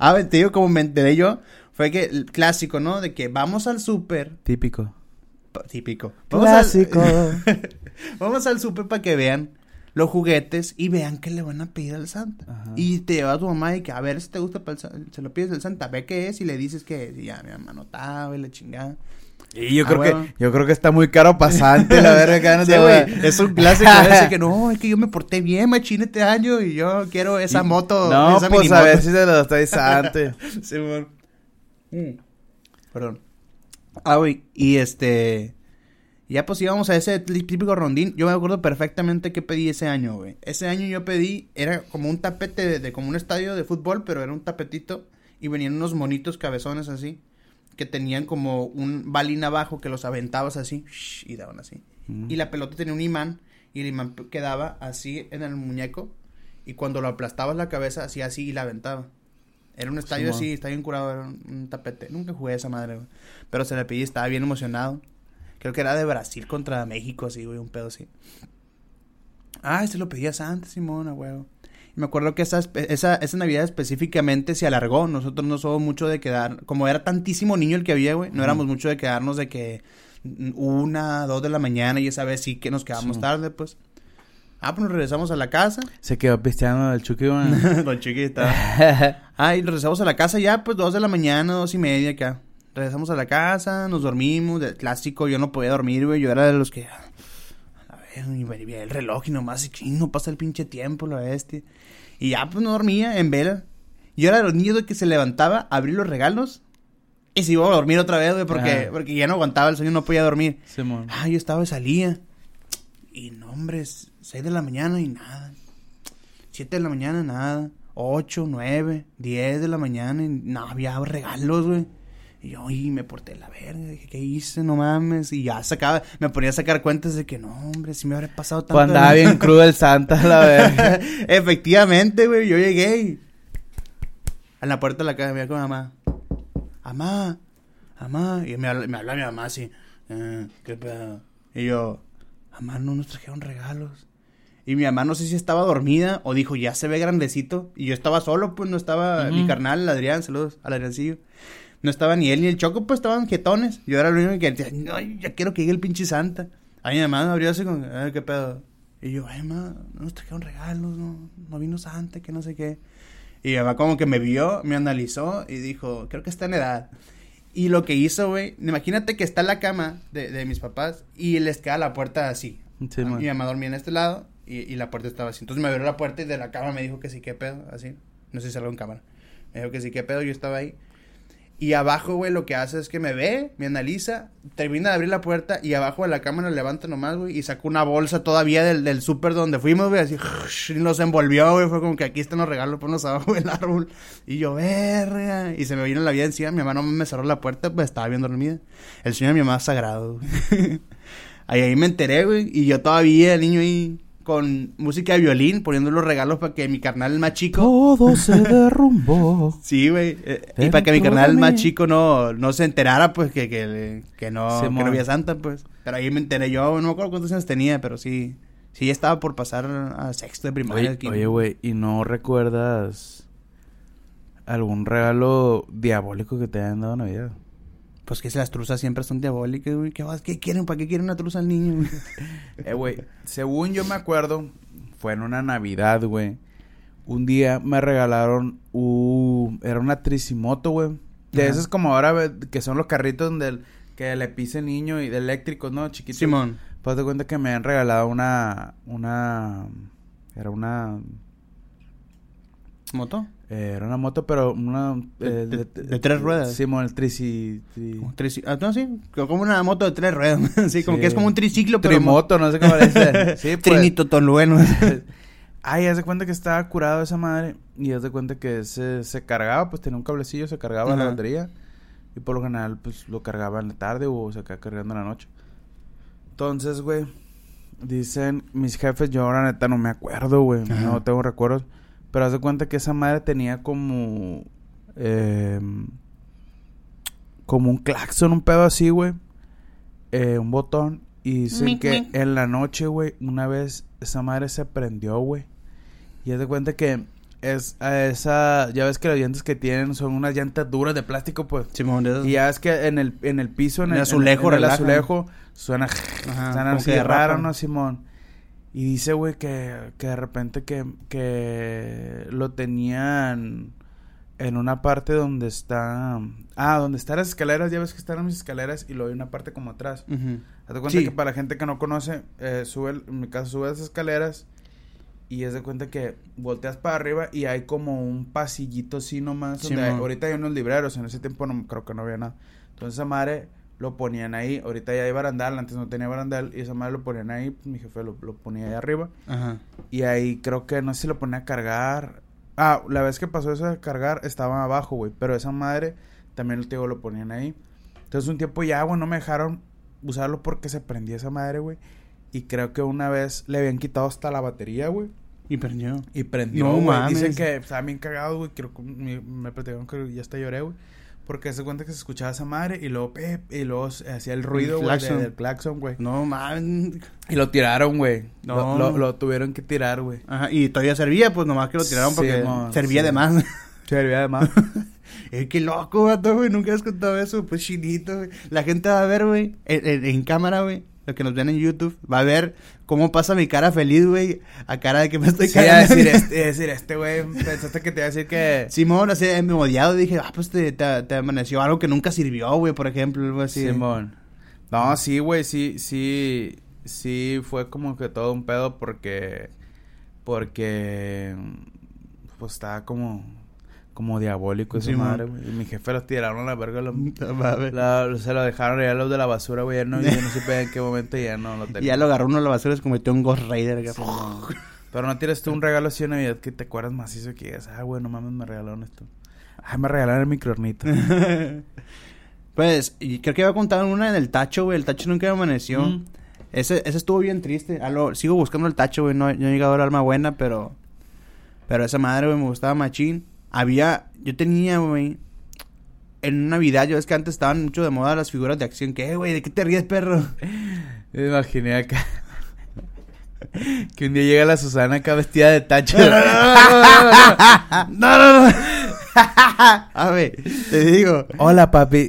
ah, te digo, como me enteré yo, fue que el clásico, ¿no? De que vamos al súper. Típico. Típico. Vamos al- Clásico. Vamos al súper para que vean los juguetes y vean que le van a pedir al Santa. Ajá. Y te lleva a tu mamá y que a ver si te gusta, para el se lo pides al Santa, ve qué es y le dices que y ya mi mamá no estaba y la chingada. Y yo Ah, creo que, yo creo que está muy caro pasante, la verga, Sí, güey, es un clásico ese que no, es que yo me porté bien, machín, este año y yo quiero esa moto. No, esa pues a ver si se lo está Sante. Simón. Mm. Perdón. Ah, güey, y este... Ya pues íbamos a ese tí- típico rondín. Yo me acuerdo perfectamente qué pedí ese año, güey. Ese año yo pedí, era como un tapete de, de como un estadio de fútbol, pero era un tapetito. Y venían unos monitos cabezones así. Que tenían como un balín abajo que los aventabas así. Y daban así. Mm. Y la pelota tenía un imán. Y el imán quedaba así en el muñeco. Y cuando lo aplastabas la cabeza, hacía así y la aventaba. Era un estadio Simón. así, está bien curado, era un, un tapete. Nunca jugué esa madre, güey. Pero se le pedí, estaba bien emocionado. Creo que era de Brasil contra México, así, güey, un pedo así. Ah, este lo pedías antes, Simona, güey. Y me acuerdo que esa, esa, esa Navidad específicamente se alargó. Nosotros no somos mucho de quedar. Como era tantísimo niño el que había, güey, no éramos mucho de quedarnos de que una, dos de la mañana y esa vez sí que nos quedamos Sí. tarde, pues. Ah, pues nos regresamos a la casa. Se quedó pisteando el Chucky, güey. Don Chiquita. Ah, y regresamos a la casa ya, pues, dos de la mañana, dos y media acá. Regresamos a la casa, nos dormimos, clásico, yo no podía dormir, güey, yo era de los que... A ver, y veía el reloj y nomás, y ching, no pasa el pinche tiempo, la bestia. Y ya, pues, no dormía en vela. Yo era de los niños de que se levantaba, abrir los regalos y se iba a dormir otra vez, güey, porque, Ajá. porque ya no aguantaba el sueño, no podía dormir. Simón. Ah, yo estaba y salía. Y no, hombre, es seis de la mañana y nada. Siete de la mañana, nada. Ocho, nueve, diez de la mañana y no había regalos, güey. Y yo, y me porté la verga, dije, ¿qué hice? No mames. Y ya sacaba, me ponía a sacar cuentas de que no, hombre, si me habría pasado tanto. Pues andaba bien crudo el Santa, la verga. Efectivamente, güey, yo llegué y... A la puerta de la casa, me con mi mamá. Mamá, mamá. Y me habla, me habla mi mamá así. "Eh, ¿Qué pedo? Y yo, mamá, no nos trajeron regalos. Y mi mamá no sé si estaba dormida o dijo, ya se ve grandecito. Y yo estaba solo, pues no estaba mi carnal, el Adrián, saludos al Adriancillo. No estaba ni él ni el Choco, pues estaban quietones. Yo era el único que decía, no, ya quiero que llegue el pinche Santa. A mi mamá me abrió así con, "Eh, ¿qué pedo? Y yo, ay, mamá, no nos trajeron regalos, no, no vino Santa, que no sé qué. Y mi mamá como que me vio, me analizó y dijo, creo que está en edad. Y lo que hizo, güey, imagínate que está en la cama de, de mis papás y les queda la puerta así. Simón. Mi mamá dormía en este lado y, y la puerta estaba así. Entonces me abrió la puerta y de la cama me dijo que sí, qué pedo, así. No sé si salgo en cámara. Me dijo que sí, qué pedo, yo estaba ahí. Y abajo, güey, lo que hace es que me ve, me analiza, termina de abrir la puerta y abajo de la cámara levanta nomás, güey, y sacó una bolsa todavía del, del súper donde fuimos, güey, así, y nos envolvió, güey, fue como que aquí están los regalos, ponlos abajo del árbol. Y yo, verga, y se me vino la vida encima, mi mamá no me cerró la puerta, pues estaba bien dormida. El sueño de mi mamá sagrado, güey. ahí, ahí me enteré, güey, y yo todavía, el niño ahí, con música de violín, poniendo los regalos para que mi carnal, el más chico, Todo se derrumbó. Sí, güey. eh, y para que mi carnal más chico no, no se enterara, pues, que, que, que no, que no había santa, pues. Pero ahí me enteré yo, no me acuerdo cuántos años tenía, pero sí. Sí, ya estaba por pasar a sexto de primaria. Oye, güey, ¿y no recuerdas algún regalo diabólico que te hayan dado en Navidad? Pues que las truzas siempre son diabólicas, güey. ¿Qué, vas- ¿Qué quieren? ¿Para qué quieren una truza al niño, güey? Eh, güey, según yo me acuerdo, fue en una Navidad, güey. Un día me regalaron un... Era una tricimoto, güey. De Ajá. esas como ahora, que son los carritos donde el- que le pise el niño y de eléctricos, ¿no? Chiquitos. Simón. Pues te cuenta que me han regalado una... Una... Era una... ¿Moto? Eh, era una moto, pero una... De- eh, de- de tres ruedas. Simón, el trici... tri- trici- ah, no, sí. Como una moto de tres ruedas. sí, como Sí. que es como un triciclo, pero... Trimoto, no sé cómo le dicen. Sí, pues. Trinito tolueno. Ay, haz de cuenta que estaba curado esa madre. Y haz de cuenta que se, se cargaba, pues tenía un cablecillo, se cargaba la batería. Y por lo general, pues lo cargaba en la tarde o se acaba cargando en la noche. Entonces, güey, dicen mis jefes, yo ahora neta no me acuerdo, güey. No tengo recuerdos. Pero haz de cuenta que esa madre tenía como. Eh, como un claxon, un pedo así, güey. Eh, un botón. Y dicen Mic, que mic. en la noche, güey, una vez esa madre se prendió, güey. Y haz de cuenta que es a esa, ya ves que las llantas que tienen son unas llantas duras de plástico, pues. Simón, Y ya ves que en el, en el piso, en El el, azulejo en el relaja. azulejo, suena, Ajá, suena así de raro. ¿no, Simón? Y dice, güey, que, que de repente que, que lo tenían en una parte donde está... Ah, donde están las escaleras, ya ves que están las escaleras y luego hay una parte como atrás. Ujú. Haz de cuenta Sí. que para la gente que no conoce, eh, sube, en mi caso, sube las escaleras y es de cuenta que volteas para arriba y hay como un pasillito así nomás. Sí, donde hay- ahorita hay unos libreros, en ese tiempo no creo que no había nada. Entonces madre lo ponían ahí. Ahorita ya hay barandal, antes no tenía barandal y esa madre lo ponían ahí. pues, mi jefe lo, lo ponía ahí arriba. Ajá. Y ahí creo que no sé si lo ponía a cargar. Ah, la vez que pasó eso de cargar estaba abajo, güey. Pero esa madre también el tío lo ponían ahí. Entonces un tiempo ya, güey, no me dejaron usarlo porque se prendía esa madre, güey. Y creo que una vez le habían quitado hasta la batería, güey. Y perdió. Y prendió, No güey. mames. Dicen que estaban bien cagados, güey. Creo que me, me platicaron que ya hasta lloré, güey. Porque se cuenta que se escuchaba esa madre y luego, pep, y luego se hacía el ruido, güey, de- del claxon, güey. No, man. Y lo tiraron, güey. No. Lo, lo- lo tuvieron que tirar, güey. Ajá. Y todavía servía, pues nomás que lo tiraron porque servía sí. de más. Servía además. Eh, qué loco, vato, güey. Nunca has contado eso. Pues chinito, güey. La gente va a ver, güey, en, en- en cámara, güey. Lo que nos ven en YouTube. Va a ver cómo pasa mi cara feliz, güey. A cara de que me estoy Sí, a cagando. decir, este, a decir, este güey, pensaste que te iba a decir que... Simón, así, me odiado. Dije, ah, pues te, te, te amaneció algo que nunca sirvió, güey, por ejemplo. Algo así. Simón. No, sí, güey, sí, sí, sí fue como que todo un pedo porque, porque, pues estaba como, como diabólico esa madre, güey. Y mi jefe los tiraron a la verga, lo- mames. la- se lo dejaron ya los de la basura, güey, ya no, yo no supe en qué momento ya no lo Y tenía. ya lo agarró uno a la basura y se convirtió en Ghost Rider. Simón. Pero no tienes tú un regalo así de Navidad que te acuerdas macizo que digas, ah, güey, no mames, me regalaron esto. Ah, me regalaron el microornito. pues, y creo que iba a contar una en el tacho, güey. El tacho nunca me amaneció. Mm. Ese, ese estuvo bien triste. A lo- sigo buscando el tacho, güey. No, no he llegado al alma buena, pero. Pero esa madre, güey, me gustaba machín. Había. Yo tenía, güey. En Navidad, yo ves que antes estaban mucho de moda las figuras de acción. ¿Qué, güey? ¿De qué te ríes, perro? Me imaginé acá. que un día llega la Susana acá vestida de tacho. no, no, no. A ver, te digo. Hola, papi.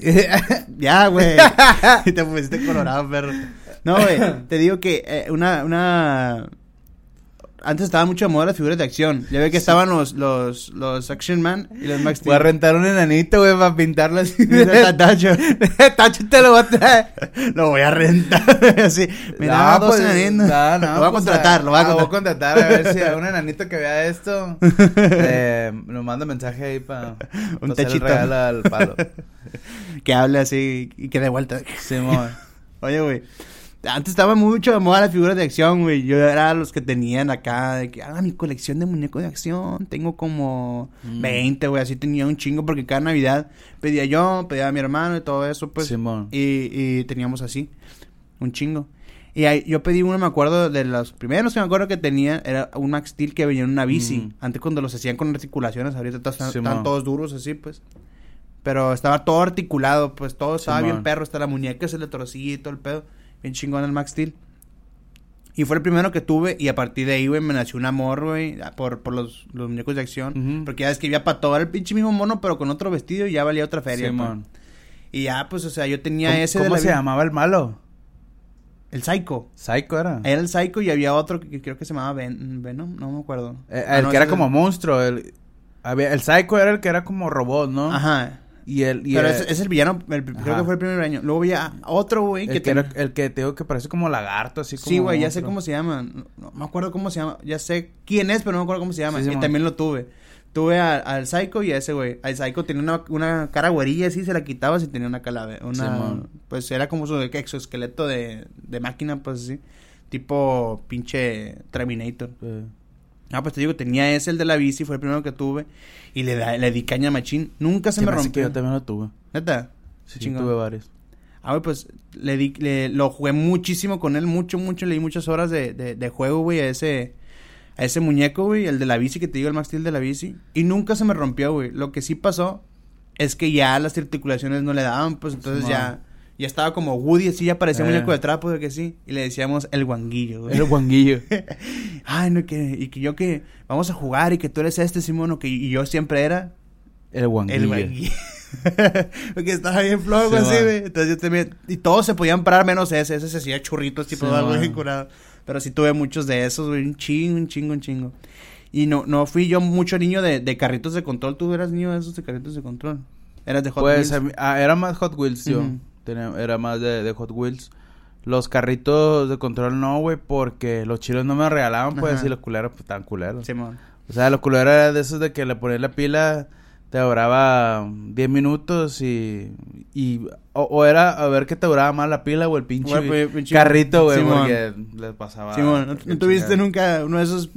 Ya, güey. Te pusiste colorado, perro. No, güey. Te digo que eh, una, una. Antes estaba mucho de moda las figuras de acción. Ya ve que estaban los, los, los Action Man y los Max Voy a Steel. rentar un enanito, güey, para pintarlo así. Tacho. tacho te lo voy a traer. Lo voy a rentar. Así. Me No, pues, enanitos. no, no, lo voy a pues, contratar, lo voy a ah, contratar. contratar. A ver si a un enanito que vea esto. eh, nos manda mensaje ahí para. Un techito. regalo al palo. Que hable así y que de vuelta. Simón. Oye, güey. Antes estaba mucho de moda las figuras de acción, güey. Yo era los que tenían acá, de que, ah, mi colección de muñecos de acción. Tengo como Mm. 20, güey. Así tenía un chingo porque cada Navidad pedía yo, pedía a mi hermano y todo eso, pues. Simón. Y, y teníamos así, un chingo. Y ahí, yo pedí uno, me acuerdo, de los primeros que me acuerdo que tenía, era un Max Steel que venía en una bici. Mm. Antes cuando los hacían con articulaciones, ahorita están, todos duros así, pues. Pero estaba todo articulado, pues todo estaba bien perro, hasta la muñeca se le torcía y todo el pedo. Bien chingón el Max Steel. Y fue el primero que tuve y a partir de ahí, güey, me nació un amor, güey, por, por los, los muñecos de acción. Porque ya es que iba para todo, el pinche mismo mono, pero con otro vestido y ya valía otra feria. Simón. pues. Y ya, pues, o sea, yo tenía ¿Cómo, ese de cómo la se llamaba el malo? El Psycho. Psycho era. Era el Psycho y había otro que creo que se llamaba Ven Venom, no me acuerdo. Eh, Ah, el no, que era como monstruo. El, había, el Psycho era el que era como robot, ¿no? Ajá. Y el. Y Pero el, ese es el villano, el- creo que fue el primer año. Luego había otro, güey, el que, que, el que te digo que parece como lagarto, así como. Sí, güey, ya sé cómo se llama. No, no me acuerdo cómo se llama. Ya sé quién es, pero no me acuerdo cómo se llama. Sí, y también lo tuve. Tuve a- al Psycho y a ese, güey. Al Psycho tenía una, una cara güerilla así, se la quitabas y tenía una calavera. Una, Simón. pues era como su exoesqueleto de, de máquina, pues así. Tipo pinche Terminator. Ah, pues te digo, tenía ese, el de la bici, fue el primero que tuve. Y le, da, le di caña machín. Nunca se me hace que rompió. yo también lo tuve. ¿Neta? Sí, Chingón. tuve varios. Ah, güey, pues le di, le, lo jugué muchísimo con él, mucho, mucho, le di muchas horas de, de, de juego, güey, a ese, a ese muñeco, güey, el de la bici que te digo, el Max Steel de la bici. Y nunca se me rompió, güey. Lo que sí pasó es que ya las articulaciones no le daban, pues entonces ya, ya estaba como Woody, así ya parecía un Eh. muñeco de trapo, de que sí. Y le decíamos el guanguillo, güey. El guanguillo. Ay, no, que, y que yo que vamos a jugar y que tú eres este, Simón, o que y yo siempre era El guanguillo. el guanguillo. Porque estaba bien flojo Sí, así, güey. Entonces yo también, y todos se podían parar menos ese, ese se hacía churritos, tipo Sí, algo bien curado. Pero sí tuve muchos de esos, güey, un chingo, un chingo, un chingo. Y no, no fui yo mucho niño de, de carritos de control, tú eras niño de esos de carritos de control. Eras de Hot Pues Wheels. ah, era más Hot Wheels, yo. Era más de, de Hot Wheels. Los carritos de control no, güey, porque los chilos no me regalaban, pues, Ajá. y los culeros, pues, estaban culeros. Simón. O sea, los culeros eran de esos de que le ponías la pila, te duraba 10 minutos y... y o, o era a ver qué te duraba más la pila o el pinche, Güey, pues, pinche- carrito, güey, porque les pasaba... Simón, ¿no, no tuviste nunca uno de esos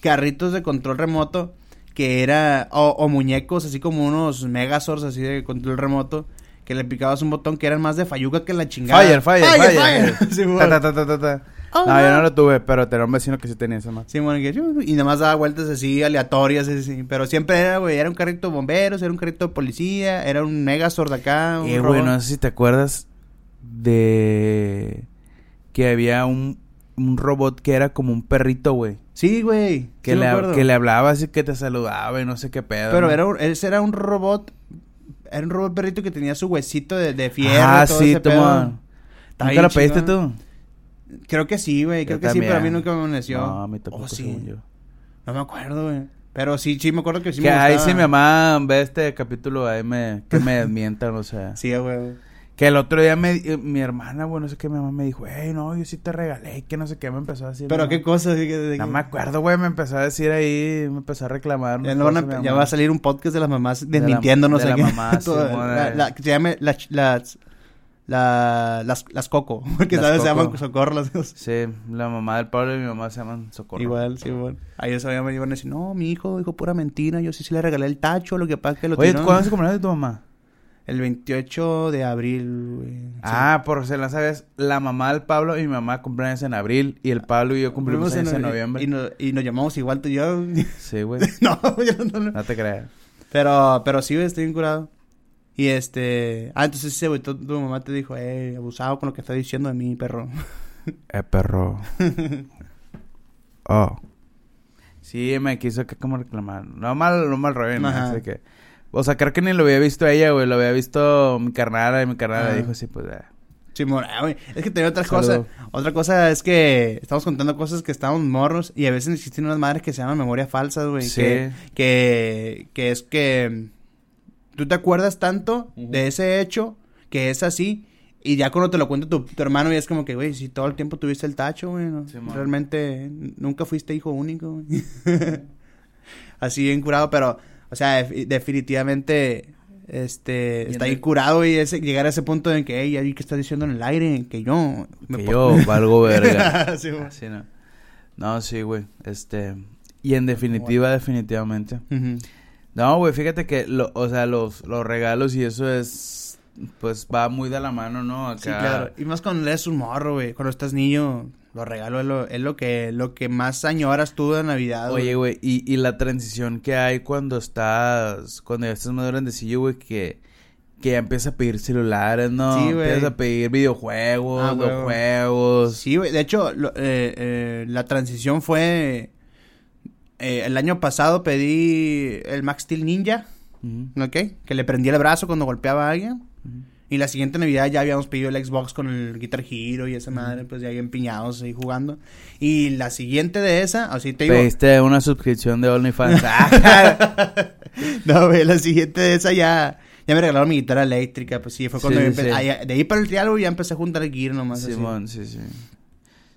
carritos de control remoto que era, o, o muñecos así como unos Megazords así de control remoto, que le picabas un botón que eran más de fayuca que la chingada? Fire, fire, fire. Simón. Ta, ta, ta, ta, ta, ta. Oh, no, yo no. lo tuve, pero tenía un vecino que sí tenía esa más. Que chu, y nada más daba vueltas así aleatorias, así, pero siempre era, güey, era un carrito de bomberos, era un carrito de policía, era un Megazord acá, un Eh, güey, no sé si te acuerdas de que había un, un robot que era como un perrito, güey. Sí, güey, Que, sí le, que le hablaba así que te saludaba y no sé qué pedo. Pero ¿no? era un- ese era un robot, era un robot perrito que tenía su huesito de, de fierro, Ah, todo sí, ese toma. ¿Nunca lo pediste tú? Creo que sí, güey, creo Yo que sí, pero a mí también. nunca me amaneció. No, a mí tampoco, Oh, sí. según yo. No me acuerdo, güey. Pero sí, sí me acuerdo que sí que me ahí gustaba. si mi mamá ve este capítulo, ahí me, que me desmientan, o sea. Sí, güey. Que el otro día me, eh, mi hermana, bueno, no sé qué, mi mamá me dijo, hey, no, yo sí te regalé, que no sé qué, me empezó a decir. Pero qué mamá. cosa, sí, que- de No me acuerdo, güey, me empezó a decir ahí, me empezó a reclamar. Ya, no van a- cosas, mi ya va a salir un podcast de las mamás desmintiéndonos. de la aquí. mamá, Todo- Simón, la- eh. la- que se llame la- las, la- las, las Coco. Porque Las sabes, se Coco. llaman Socorro las dos. Sí, la mamá del Pablo y mi mamá se llaman Socorro. Igual, sí, bueno. Ahí eso me iban a decir, no, mi hijo dijo pura mentira. Yo sí, sí le regalé el tacho, lo que pasa es que lo Oye. ¿cuándo se de tu mamá? El 28 de abril, güey. Sí. Ah, por si no sabes, la mamá del Pablo y mi mamá cumpleaños en abril y el Pablo y yo cumplimos años en noviembre. Y, no- y nos llamamos igual tú y yo. Sí, güey. no, yo no, no. No te creas. Pero, pero sí, güey, estoy bien curado. Y este... Ah, entonces sí, güey, tu, tu mamá te dijo, eh, abusado con lo que está diciendo de mí, perro. Eh, perro. oh. Sí, me quiso que como reclamar. No mal, no mal rollo, ¿no? Así que... O sea, creo que ni lo había visto ella, güey. Lo había visto mi carnal y mi carnal Ah. dijo, sí, pues... eh. Simón, ah, güey, es que tenía otra Saludo. cosa. Otra cosa es que estamos contando cosas que estábamos morros y a veces existen unas madres que se llaman memoria falsas, güey. Sí. Que, que, que es que tú te acuerdas tanto de ese hecho que es así y ya cuando te lo cuenta tu, tu hermano y es como que, güey, si todo el tiempo tuviste el tacho, güey, ¿no? Realmente nunca fuiste hijo único, güey. así bien curado, pero, o sea, def- definitivamente... Este, Y está el- curado y ese, llegar a ese punto en que, hey, ¿qué estás diciendo en el aire? Que yo... me Que yo valgo verga. Sí. Así no. No, sí, güey. Este... Y en definitiva, definitivamente. No, güey, fíjate que, lo, o sea, los, los regalos y eso es, pues va muy de la mano, ¿no? Acá. Sí, claro. Y más cuando eres un morro, güey. Cuando estás niño, los regalos es lo, es lo que lo que más añoras tú de Navidad, Oye, güey, y, y la transición que hay cuando estás, cuando ya estás más grandecillo, güey, que, que ya empiezas a pedir celulares, ¿no? Sí, güey. Empiezas a pedir videojuegos, Ah, los huevo. juegos. Sí, güey. De hecho, lo- eh, eh, la transición fue... eh, el año pasado pedí el Max Steel Ninja, Ujú, ¿ok? Que le prendía el brazo cuando golpeaba a alguien. Y la siguiente Navidad ya habíamos pedido el Xbox con el Guitar Hero y esa madre, pues ya bien piñados ahí jugando. Y la siguiente de esa, así te digo... Pediste una suscripción de OnlyFans. No, güey, la siguiente de esa ya... Ya me regalaron mi guitarra eléctrica, pues sí, fue cuando Sí, yo sí, ah, de ahí para el triángulo ya empecé a juntar el gear nomás. así. Simón, sí, sí.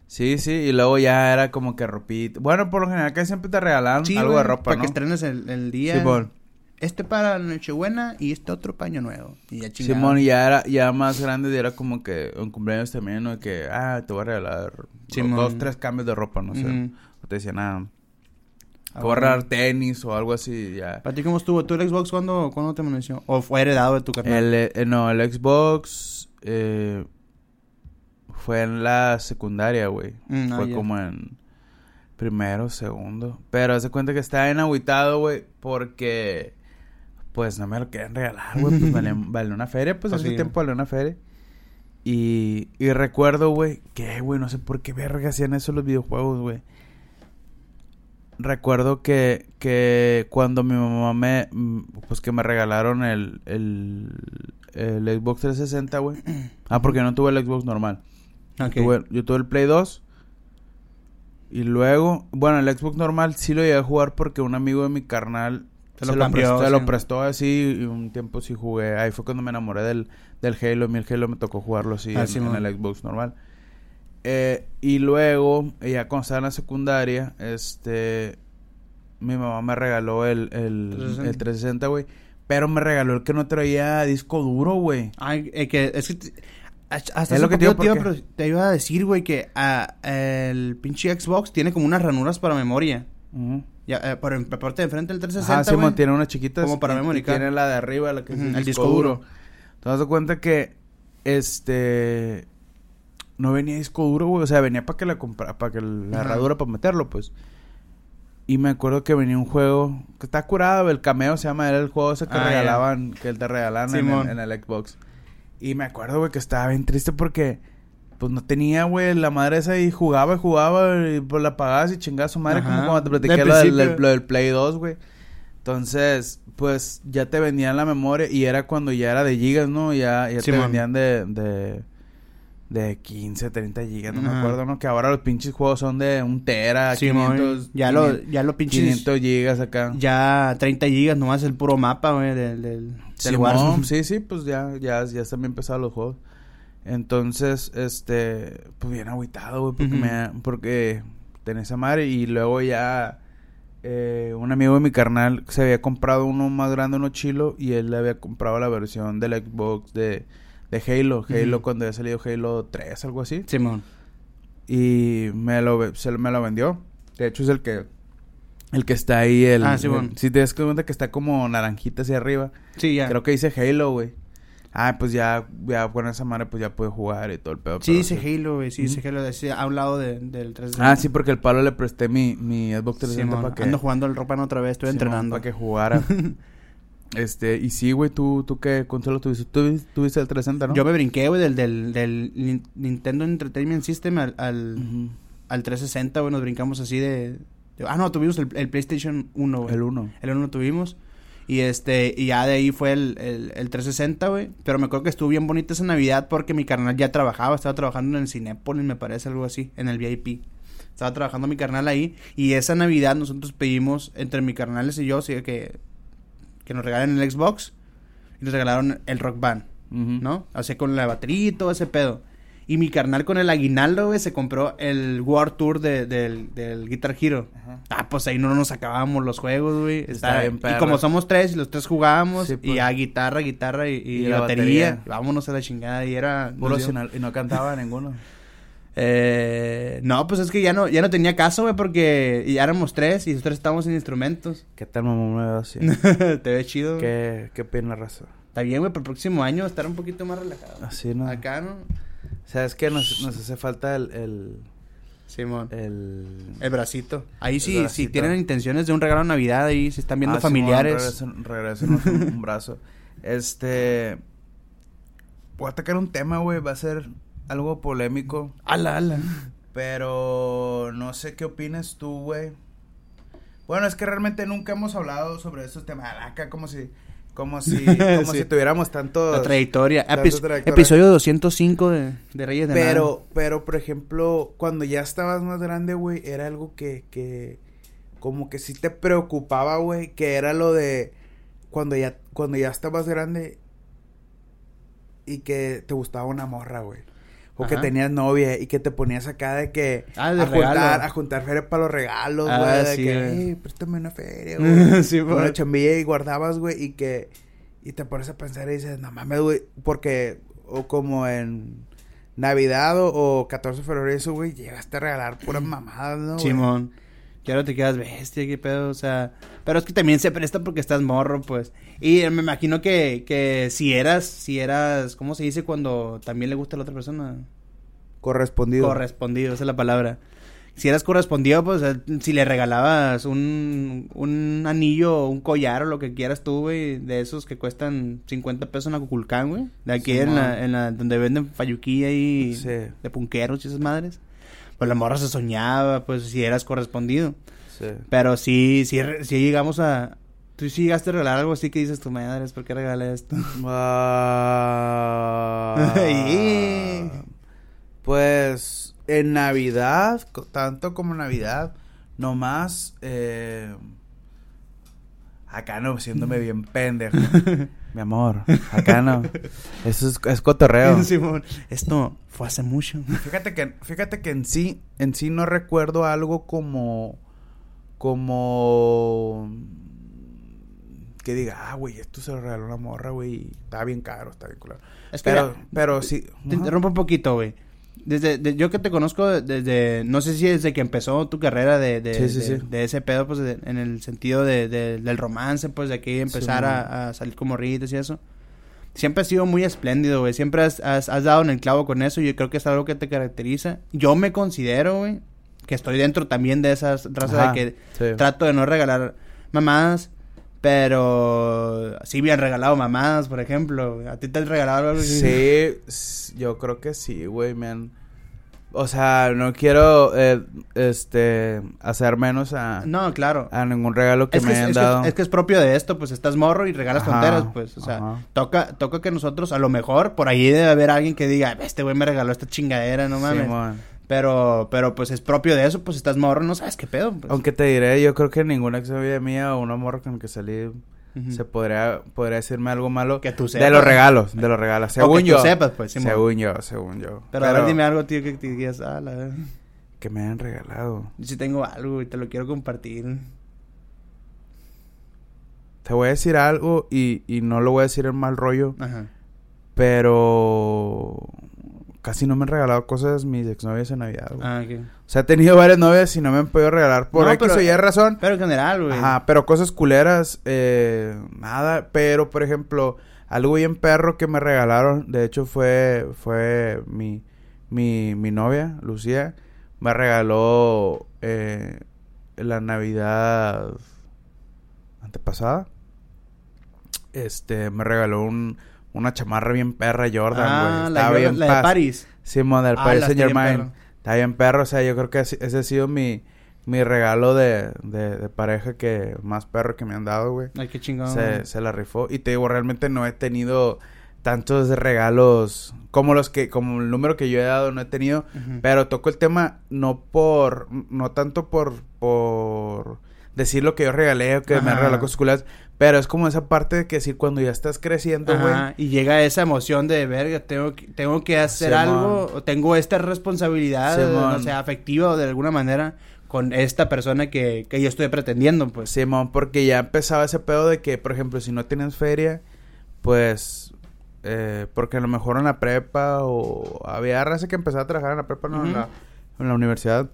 Sí, sí, y luego ya era como que ropita. Bueno, por lo general que siempre te regalaban Sí, algo güey, de ropa, Para ¿no? que estrenes el, el día. Simón. Este para Nochebuena y este otro paño nuevo. Y ya chingada. Simón, ya era, ya más grande, y era como que un cumpleaños también, ¿no? Que, ah, te voy a regalar Simón. dos, tres cambios de ropa, no sé. Ujú. O te decían, ah, Ah, te voy a regalar tenis o algo así, ya. ¿Para ti cómo estuvo? ¿Tú el Xbox cuándo, cuándo te amaneció? ¿O fue heredado de tu carnal? El, eh, no, el Xbox eh, fue en la secundaria, güey. Mm, ah, fue ya. como en primero, segundo. Pero hace cuenta que estaba en agüitado, güey, porque pues no me lo querían regalar, güey. Pues vale, vale una feria, pues, Pues hace sí. tiempo vale una feria. Y, y recuerdo, güey, que, güey, no sé por qué verga hacían eso los videojuegos, güey. Recuerdo que, que cuando mi mamá me, mm, pues que me regalaron el, el, el Xbox 360, güey. Ah, porque no tuve el Xbox normal. Ok. Tuve- yo tuve el Play 2. Y luego, bueno, el Xbox normal sí lo llegué a jugar porque un amigo de mi carnal Se se, lo lo, cambió, prestó, se sí. lo prestó así y un tiempo sí jugué. Ahí fue cuando me enamoré del, del Halo. A mí el Halo me tocó jugarlo así Ah, en, sí, en el Xbox normal. Eh, y luego, ya cuando estaba en la secundaria, este... Mi mamá me regaló el, el, 360. el 360, güey. Pero me regaló el que no traía disco duro, güey. Ay, eh, que es que te- hasta Es lo que te digo, te, iba, pero te iba a decir, güey, que ah, el pinche Xbox tiene como unas ranuras para memoria. Ujú. Ya, eh, por en la parte de enfrente del Ajá, 360, Simón, güey. tiene unas chiquitas. Como para card. Tiene la de arriba, la que es Ujú, el, el disco disco duro. duro. Te das cuenta que, este, no venía disco duro, güey. O sea, venía para que la compra, para que la Ajá. herradura, para meterlo, pues. Y me acuerdo que venía un juego que está curado, el cameo se llama, era el juego ese que Ah, regalaban, que te regalaban en el, en el Xbox. Y me acuerdo, güey, que estaba bien triste porque, pues no tenía, güey, la madre esa y jugaba y jugaba y pues la pagabas y chingaba a su madre, Ajá. como cuando te platiqué lo del, del- Play 2, güey. Entonces, pues ya te vendían la memoria y era cuando ya era de gigas, ¿no? Ya, ya te vendían de, de, de 15, 30 gigas, no me acuerdo, ¿no? Que ahora los pinches juegos son de un tera, Simón, 500, ya lo, 500, ya lo pinches... 500 gigas acá. Ya 30 gigas nomás el puro mapa, güey, del, del, del Warzone. sí, sí, pues ya, ya, ya están bien pesados los juegos. Entonces, este, pues bien agüitado, güey, porque Ujú. me, porque tenía esa madre y luego ya eh, un amigo de mi carnal se había comprado uno más grande, uno chilo, y él le había comprado la versión del Xbox de, de Halo, Halo cuando había salido Halo 3, algo así, Simón. y me lo, se, me lo vendió. De hecho es el que, el que está ahí, el, Ah, Simón. el- si te das cuenta que está como naranjita hacia arriba. Sí, ya. Creo que dice Halo, güey. Ah, pues ya, ya con esa madre pues ya puede jugar y todo el pedo. Sí dice Halo, güey. Sí dice Ujú. Halo. dice a un lado de- del 360. Ah, sí, porque el palo le presté mi, mi Xbox 360 Simón, para que... Ando jugando el ropa otra vez. Estoy entrenando. Para que jugara. este, y sí, güey, ¿tú, tú qué consola tuviste? Tú tuviste el 360, ¿no? Yo me brinqué, güey, del, del, del Nin- Nintendo Entertainment System al, al, Ujú. al 360, güey. Nos brincamos así de... de- ah, no, tuvimos el, el PlayStation 1, güey. El 1. El 1 tuvimos. Y este, y ya de ahí fue el, el, el 360, güey. Pero me acuerdo que estuvo bien bonita esa Navidad porque mi carnal ya trabajaba, estaba trabajando en el Cinépolis, me parece, algo así, en el VIP. Estaba trabajando mi carnal ahí. Y esa Navidad nosotros pedimos, entre mi carnales y yo, sí, que, que nos regalen el Xbox. Y nos regalaron el Rock Band. ¿no? Así con la batería y todo ese pedo. Y mi carnal con el aguinaldo, güey, se compró el World Tour de- del, del Guitar Hero. Ajá. Ah, pues ahí no nos acabábamos los juegos, güey. Está Está- bien y perro. como somos tres y los tres jugábamos, Sí, y pues. ya guitarra, guitarra y, y Y la batería, batería. vámonos a la chingada. Y era. Puro sinal- y no cantaba ninguno. Eh, no, pues es que ya no, ya no tenía caso, güey, porque ya éramos tres y los tres estábamos sin instrumentos. ¿Qué tal, mamá? Te ve chido. ¿Qué, qué pena raza? Está bien, güey, para el próximo año estar un poquito más relajado. Así, ¿no? Acá, ¿no? ¿Sabes qué? Nos, nos hace falta el... el, Simón. el... El bracito. Ahí sí, si tienen intenciones de un regalo de Navidad, ahí se están viendo Ah, Simón, familiares. regresen- regrésenos un, un brazo. Este. Voy a atacar un tema, güey. Va a ser algo polémico. ala, ala. Pero no sé qué opinas tú, güey. Bueno, es que realmente nunca hemos hablado sobre estos temas. Acá como si. Como si. Como Sí. si tuviéramos tanto. La trayectoria. Trayectoria. Episodio 205 de, de Reyes de Nada. Pero, pero, por ejemplo, cuando ya estabas más grande, güey, era algo que, que, como que sí te preocupaba, güey, que era lo de cuando ya, cuando ya estabas grande y que te gustaba una morra, güey. O que tenías novia y que te ponías acá de que Ah, de a regalo. juntar, a juntar feria para los regalos, güey, Ah, de sí, que, güey. "Ey, préstame una feria, güey. sí, una por... chambilla y guardabas, güey, y que y te pones a pensar y dices, no mames, güey, porque o como en Navidad o, o 14 de febrero y eso, güey, llegaste a regalar puras mamadas, ¿no? Simón. Que ahora te quedas bestia, qué pedo, o sea... Pero es que también se presta porque estás morro, pues. Y eh, me imagino que, que si eras, si eras... ¿Cómo se dice cuando también le gusta a la otra persona? Correspondido. Correspondido, esa es la palabra. si eras correspondido, pues eh, si le regalabas un, un anillo o un collar o lo que quieras tú, güey, de esos que cuestan 50 pesos en Acuculcán, güey. De aquí en, la, en la, donde venden fayuquilla y de punqueros y esas madres. Pues la morra se soñaba, pues si eras correspondido. Sí. Pero sí, sí, sí llegamos a, ¿Tú sí llegaste a regalar algo así que dices tu madre, ¿por qué regalé esto? Ah. pues en Navidad, tanto como Navidad, nomás eh, acá no, siéndome bien pendejo. Mi amor, acá no. Eso es, es cotorreo. Simón, esto fue hace mucho. Fíjate que, fíjate que en sí, en sí no recuerdo algo como, como que diga, ah, güey, esto se lo regaló una morra, güey, está bien caro, está bien claro. pero, pero sí. Te interrumpo un poquito, güey. Desde, yo que te conozco desde, no sé si desde que empezó tu carrera de, de, ese pedo, pues en el sentido de, del romance, pues de aquí empezar a, salir como ritos y eso. Siempre has sido muy espléndido, güey. Siempre has, has, dado en el clavo con eso y yo creo que es algo que te caracteriza. Yo me considero, güey, que estoy dentro también de esas razas de que trato de no regalar mamadas pero sí habían regalado mamadas, por ejemplo. ¿A ti te han regalado algo así? Sí, yo creo que sí, güey, me O sea, no quiero, eh, este, hacer menos a... No, claro. A ningún regalo que me hayan dado. es que es propio de esto, pues estás morro y regalas tonteras, pues. O sea, toca, toca que nosotros, a lo mejor, por ahí debe haber alguien que diga, este güey me regaló esta chingadera, no mames. Sí, pero, pero pues es propio de eso, pues estás morro, no sabes qué pedo. Pues. Aunque te diré, yo creo que ninguna ex mía o una morra con que salí se podría, podría decirme algo malo. Que tú sepas. De los regalos, de los regalos. Según que yo. Tú sepas, pues, según yo, según yo. Pero, a ver, dime algo, tío, que te digas, ah, la verdad. Que me hayan regalado. Yo sí tengo algo y te lo quiero compartir. Te voy a decir algo y, y no lo voy a decir en mal rollo. Ajá. Pero casi no me han regalado cosas mis exnovias en Navidad, güey. Ah, ok. O sea, he tenido varias novias y no me han podido regalar por no, X o razón. Pero en general, güey. Ajá, pero cosas culeras, eh, nada. Pero, por ejemplo, algo bien perro que me regalaron, de hecho fue, fue mi, mi, mi novia, Lucía, me regaló eh, la Navidad antepasada. Este, me regaló un una chamarra bien perra Jordan, güey. Ah, la, bien la de Paris. Sí, model ah, Paris Saint Germain. Está bien perro, o sea, yo creo que ese ha sido mi, mi regalo de, de, pareja que más perro que me han dado, güey. Ay, qué chingón. Se, se, la rifó. Y te digo, realmente no he tenido tantos regalos como los que, como el número que yo he dado, no he tenido. Pero toco el tema no por, no tanto por, por decir lo que yo regalé o que me regaló cosas pero es como esa parte de que decir cuando ya estás creciendo, güey. Y llega esa emoción de, verga, tengo, tengo que hacer algo, o tengo esta responsabilidad, o sea, afectiva o de alguna manera con esta persona que, que yo estoy pretendiendo, pues. Simón, porque ya empezaba ese pedo de que, por ejemplo, si no tienes feria, pues, eh, porque a lo mejor en la prepa o había raza que empezaba a trabajar en la prepa, no, en, la, en la universidad.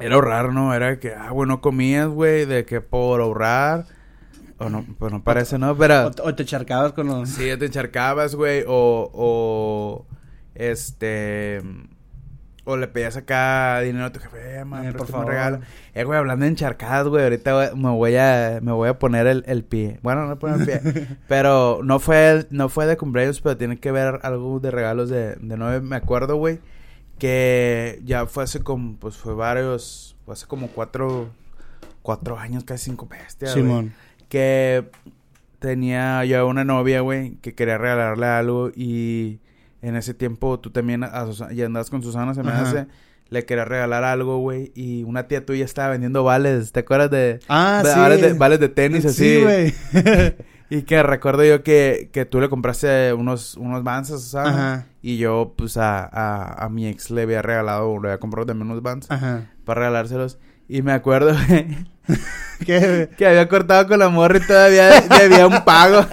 Era ahorrar, ¿no? Era que, ah, bueno, comías, güey, de que por ahorrar o no, pues no parece, ¿no? Pero... O, te encharcabas con los... Sí, te encharcabas, güey. O, o... Este... O le pedías acá dinero a tu jefe, eh, man, eh, por favor. regalo. Eh, güey, hablando de encharcadas, güey, ahorita me voy a, me voy a poner el, el pie. Bueno, no poner el pie. pero no fue, no fue de cumpleaños, pero tiene que ver algo de regalos de, de nueve. Me acuerdo, güey, que ya fue hace como, pues fue varios, fue hace como cuatro, cuatro años, casi cinco bestias, Simón que tenía ya una novia, güey, que quería regalarle algo y en ese tiempo tú también ya andabas con Susana, se me hace, le quería regalar algo, güey, y una tía tuya estaba vendiendo vales, ¿te acuerdas de? Ah, sí. Vales de, vales de tenis así. Sí, güey. y que recuerdo yo que, que tú le compraste unos, unos Vans Susana. Y yo, pues, a, a, a, mi ex le había regalado, le había comprado también unos. Ajá. Para regalárselos. Y me acuerdo, que, que había cortado con la morra y todavía debía un pago.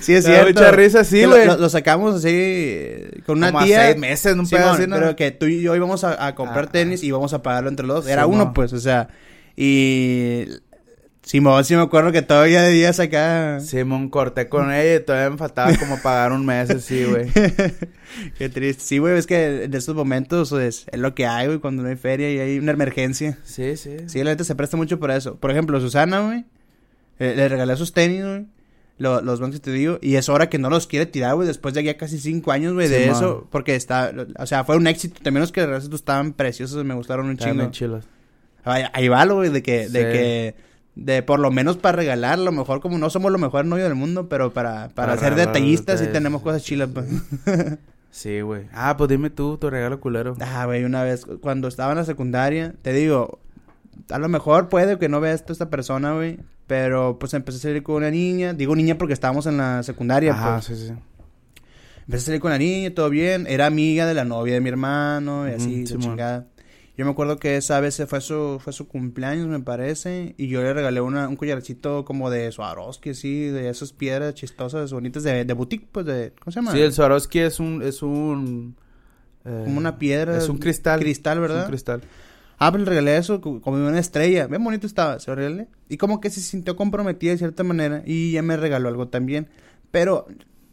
sí, es cierto. mucha risa, sí, güey. Lo, sacamos así con una tía. seis meses, un pedo así, ¿no? Pero que tú y yo íbamos a, comprar ah, tenis y íbamos a pagarlo entre los dos. Era uno, pues, o sea. Y Simón, sí me acuerdo que todavía de días acá. Simón, corté con ella y todavía me faltaba como pagar un mes así, güey. Qué triste. Sí, güey, es que en estos momentos pues, es lo que hay, güey, cuando no hay feria y hay una emergencia. Sí, sí. Sí, la gente se presta mucho por eso. Por ejemplo, Susana, güey, eh, le regalé sus tenis, güey. Lo- los bancos te digo, y es hora que no los quiere tirar, güey, después de ya casi cinco años, güey, de eso, porque está, o sea, fue un éxito, también los que de resto estaban preciosos, me gustaron un Estaban chingo. bien chilos. Ahí, ahí va, lo, güey, de que, de que, de por lo menos para regalar, lo mejor, como no somos los mejores novios del mundo, pero para, para, Para ser detallistas sí detalles. tenemos cosas chilas, pues. Sí, güey. Ah, pues dime tú, tu regalo culero. Ah, güey, una vez, cuando estaba en la secundaria, te digo, a lo mejor puede que no vea esto esta persona, güey, pero pues empecé a salir con una niña, digo niña porque estábamos en la secundaria, pues. sí, sí. Empecé a salir con la niña, todo bien, era amiga de la novia de mi hermano, y así, Simón. chingada. Yo me acuerdo que esa vez fue su, fue su cumpleaños, me parece, y yo le regalé una, un collarcito como de Swarovski, así, de esas piedras chistosas, bonitas, de, de boutique, pues, de, ¿cómo se llama? Sí, el Swarovski es un, es un... eh, Como una piedra. Es un cristal. Cristal, Es ¿verdad? un cristal. Ah, pues le regalé eso co- como una estrella. Bien bonito estaba, se lo regalé. Y como que se sintió comprometida de cierta manera. Y ya me regaló algo también. Pero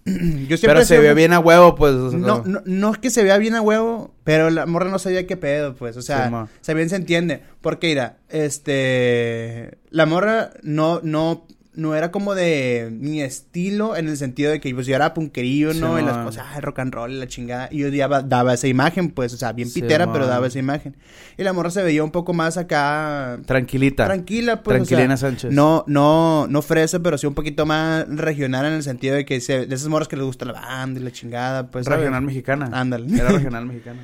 yo siempre... Pero se muy- bien a huevo, pues. o sea, No, no, no es que se vea bien a huevo, pero la morra no sabía qué pedo, pues. O sea, Sí, se bien se entiende. Porque, mira, este... La morra no, no, no era como de mi estilo en el sentido de que pues, yo era punquerillo, Sí, ¿no? y las cosas, ah, el rock and roll la chingada. Y yo daba, daba esa imagen, pues, o sea, bien Sí, pitera, pero daba esa imagen. Y la morra se veía un poco más acá... Tranquilita. Tranquila, pues. o sea, Tranquilina Sánchez. no, no, no fresa, pero sí un poquito más regional en el sentido de que se, de esas morras que les gusta la banda y la chingada, pues. ¿sabes? Regional mexicana. Ándale. Era regional mexicana.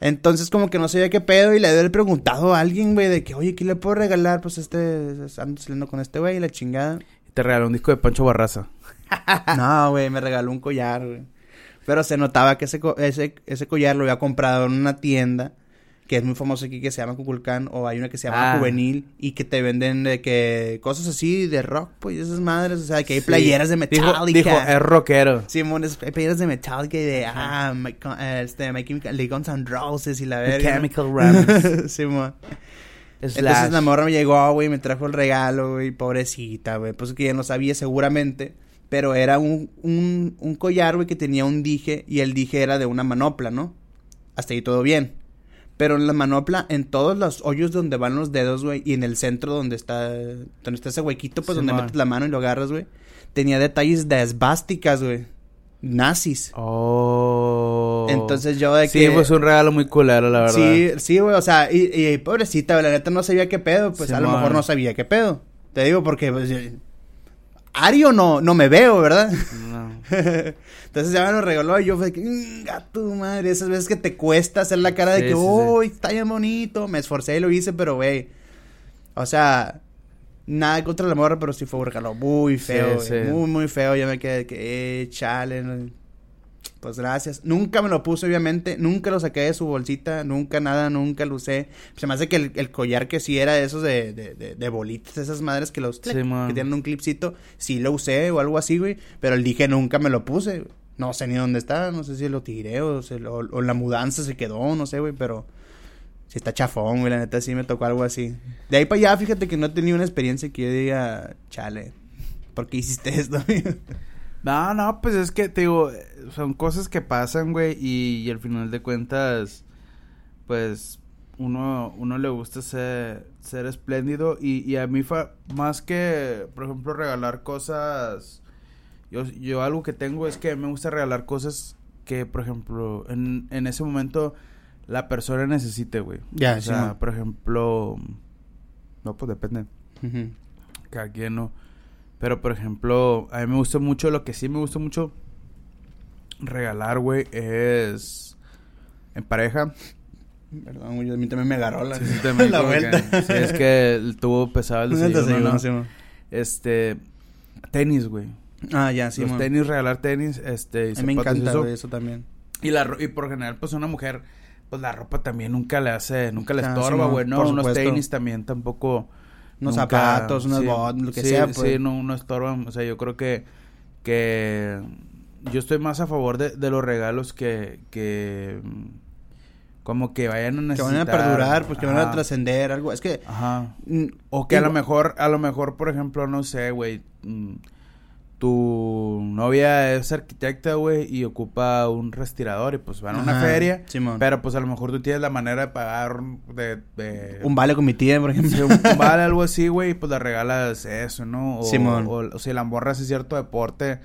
Entonces, como que no sabía qué pedo y le había preguntado a alguien, güey, de que, oye, ¿qué le puedo regalar? Pues este, ando saliendo con este güey y la chingada. Te regaló un disco de Pancho Barraza. no, güey, me regaló un collar, güey. Pero se notaba que ese, ese, ese collar lo había comprado en una tienda que es muy famosa aquí que se llama Cuculcán o hay una que se llama Ah. Juvenil y que te venden de que cosas así de rock, pues esas madres, o sea, que hay Sí. playeras de Metallica. dijo, es rockero. Simón, es- hay playeras de Metallica y de, ah, My, este, My Chemical, de Guns N' Roses y la The verga. Chemical Romance. Simón. Slash. Entonces la morra me llegó, güey, me trajo el regalo, güey, pobrecita, güey. Pues que ya no sabía seguramente. Pero era un, un, un collar, güey, que tenía un dije y el dije era de una manopla, ¿no? Hasta ahí todo bien. Pero en la manopla, en todos los hoyos donde van los dedos, güey, y en el centro donde está, donde está ese huequito, pues donde metes la mano y lo agarras, güey, tenía detalles de esvásticas, güey. Nazis. Oh. Entonces yo de Sí, que... pues un regalo muy culero, la verdad. Sí, sí, güey, o sea, y, y pobrecita, la neta no sabía qué pedo, pues a lo mejor no sabía qué pedo. Te digo porque, pues, Ario no, no me veo, ¿verdad? No. Entonces ya me lo regaló y yo fue que, "Mm, gato madre, esas veces que te cuesta hacer la cara de Sí, que, sí, sí. uy, está bien bonito, me esforcé y lo hice, pero, güey, o sea, nada contra la morra, pero sí fue un regalo muy feo, Sí, güey, sí. muy, muy feo, yo me quedé de que, eh, chale, pues gracias. Nunca me lo puse, obviamente. Nunca lo saqué de su bolsita. Nunca nada, nunca lo usé. Se me hace que el, el collar que sí era de esos de, de, de, de bolitas, esas madres que los... Sí, que tienen un clipcito. Sí lo usé o algo así, güey. Pero el dije nunca me lo puse. güey. No sé ni dónde está. No sé si lo tiré o, se lo- o la mudanza se quedó. No sé, güey. Pero... Sí está chafón, güey. La neta sí me tocó algo así. De ahí para allá, fíjate que no he tenido una experiencia que yo diga... Chale. ¿Por qué hiciste esto? No, no, pues es que te digo, son cosas que pasan, güey, y, y al final de cuentas, pues uno, uno le gusta ser, ser espléndido y, y a mí fue más que, por ejemplo, regalar cosas, yo, yo algo que tengo es que me gusta regalar cosas que, por ejemplo, en, en ese momento la persona necesite, güey. Ya, o sí, sea, por ejemplo, no, pues depende Ujú. cada quien no. Pero, por ejemplo, a mí me gusta mucho, lo que sí me gusta mucho regalar, güey, es en pareja. Perdón, güey, a mí también me agarró la, Sí, sí, también la como que- vuelta. sí, es que tuvo pesado el desayuno. Este, tenis, güey. Ah, ya, sí, Los man. tenis, regalar tenis, este, y A mí me encanta, eso. güey, eso también. Y la y por general, pues una mujer, pues la ropa también nunca le hace, nunca le Ah, estorba, güey, no, Unos tenis también tampoco. Unos nunca- zapatos, unas sí, botas, lo que sí, sea, pues. Sí, no, no estorban. O sea, yo creo que, que yo estoy más a favor de, de los regalos que, que, mm, como que vayan a Que van a perdurar, pues que van a Ajá. trascender, algo. Es que. Ajá. O que a lo mejor, a lo mejor, por ejemplo, no sé, güey, mm, tu novia es arquitecta, güey, y ocupa un respirador y pues van a una feria, Simón. pero pues a lo mejor tú tienes la manera de pagar de... de Un vale con mi tía, por ejemplo. Sí, un- un vale, algo así, güey, y pues le regalas eso, ¿no? O, Simón. O, o si la morra hace cierto deporte,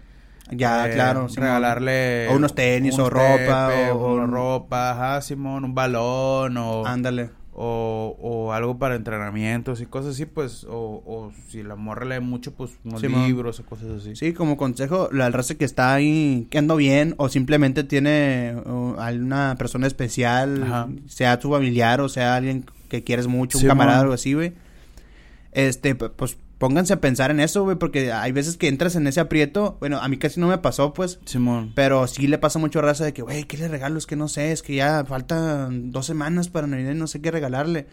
Ya, eh, claro. Simón. regalarle... O unos tenis, o tepe, ropa, o- o o- ropa, ajá, Simón, un balón, o Ándale. O, o algo para entrenamientos y cosas así, pues, o, o si la morra lee mucho, pues unos libros o cosas así. Sí, como consejo, la raza que está ahí, que ando bien, o simplemente tiene uh, alguna persona especial, Ajá. sea tu familiar o sea alguien que quieres mucho, un camarada o algo así, güey. Este, pues pónganse a pensar en eso, güey, porque hay veces que entras en ese aprieto. Bueno, a mí casi no me pasó, pues. Simón. Pero sí le pasa mucho a raza de que, güey, ¿qué le regalo? Es que no sé, es que ya faltan dos semanas para Navidad y no sé qué regalarle.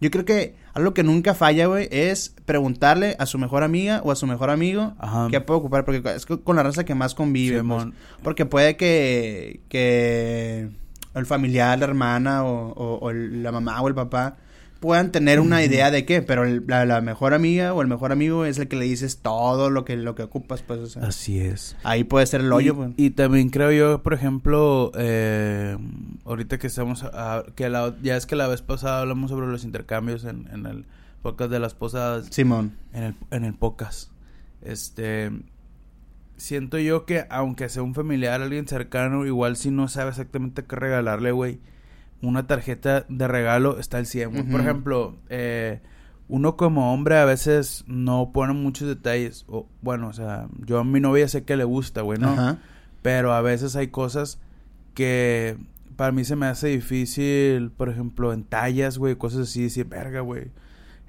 Yo creo que algo que nunca falla, güey, es preguntarle a su mejor amiga o a su mejor amigo Ajá. qué puede ocupar, porque es co- con la raza que más convive. pues. Simón. Porque puede que, que el familiar, la hermana o, o- la mamá o el papá puedan tener una idea de qué, pero el- la, la mejor amiga o el mejor amigo es el que le dices todo lo que, lo que ocupas, pues, o sea, Así es. ahí puede ser el hoyo, y, pues. y también creo yo, por ejemplo, eh, ahorita que estamos, a- que la, ya es que la vez pasada hablamos sobre los intercambios en, en el podcast de las posadas, Simón. en el, en el podcast. Este, siento yo que aunque sea un familiar, alguien cercano, igual si no sabe exactamente qué regalarle, güey, una tarjeta de regalo está al 100. güey. Por ejemplo, eh, uno como hombre a veces no pone muchos detalles. O, bueno, o sea, yo a mi novia sé que le gusta, güey, ¿no? Ajá. Pero a veces hay cosas que para mí se me hace difícil, por ejemplo, en tallas, güey, cosas así, decir, verga, güey.